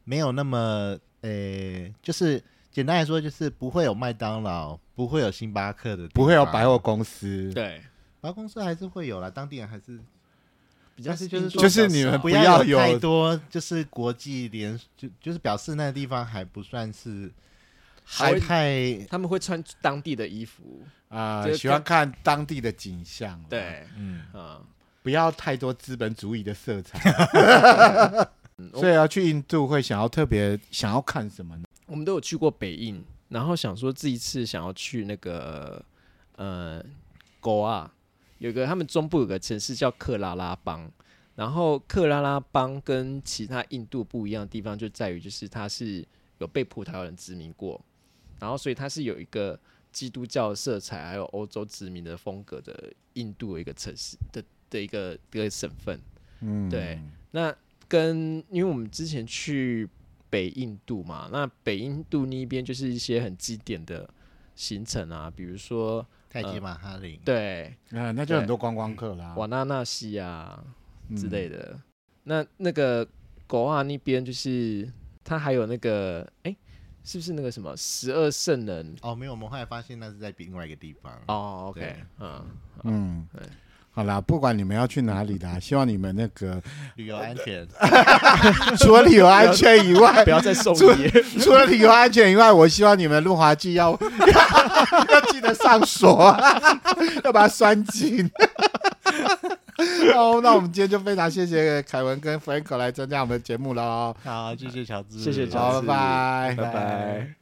没有那么呃，就是简单来说，就是不会有麦当劳，不会有星巴克的，不会有百货公司，对，百货公司还是会有啦，当地人还是比较但是就是说就是你们不要有太多，就是国际连就就是表示那个地方还不算是还太他们会穿当地的衣服，啊、就喜欢看当地的景象，，对，嗯。啊，不要太多资本主义的色彩。嗯 所以要去印度会想要特别想要看什么呢？我们都有去过北印，然后想说这一次想要去那个呃，狗啊，有个他们中部有个城市叫克拉拉邦，然后克拉拉邦跟其他印度不一样的地方就在于，就是它是有被葡萄牙人殖民过，然后所以它是有一个基督教色彩，还有欧洲殖民的风格的印度的一个城市的的一个一个省份。嗯，对那跟因为我们之前去北印度嘛，那北印度那边就是一些很经典的行程啊，比如说泰姬玛哈陵，对啊，那就很多观光客啦。瓦纳纳西啊嗯之类的。那那个国啊那边就是它还有那个哎、是不是那个什么十二圣人？哦，没有，我们后来发现那是在另外一个地方。哦，OK，嗯，嗯对，好啦，不管你们要去哪里啦，希望你们那个旅游安全，除了旅游安全以外 不，要再送除礼。除了旅游安全以外，我希望你们润滑剂要要记得上锁啊，要把它拴紧。好，那我们今天就非常谢谢凯文跟 Frank 来参加我们的节目喽。好，谢谢乔治，谢谢乔好，治拜拜，拜拜。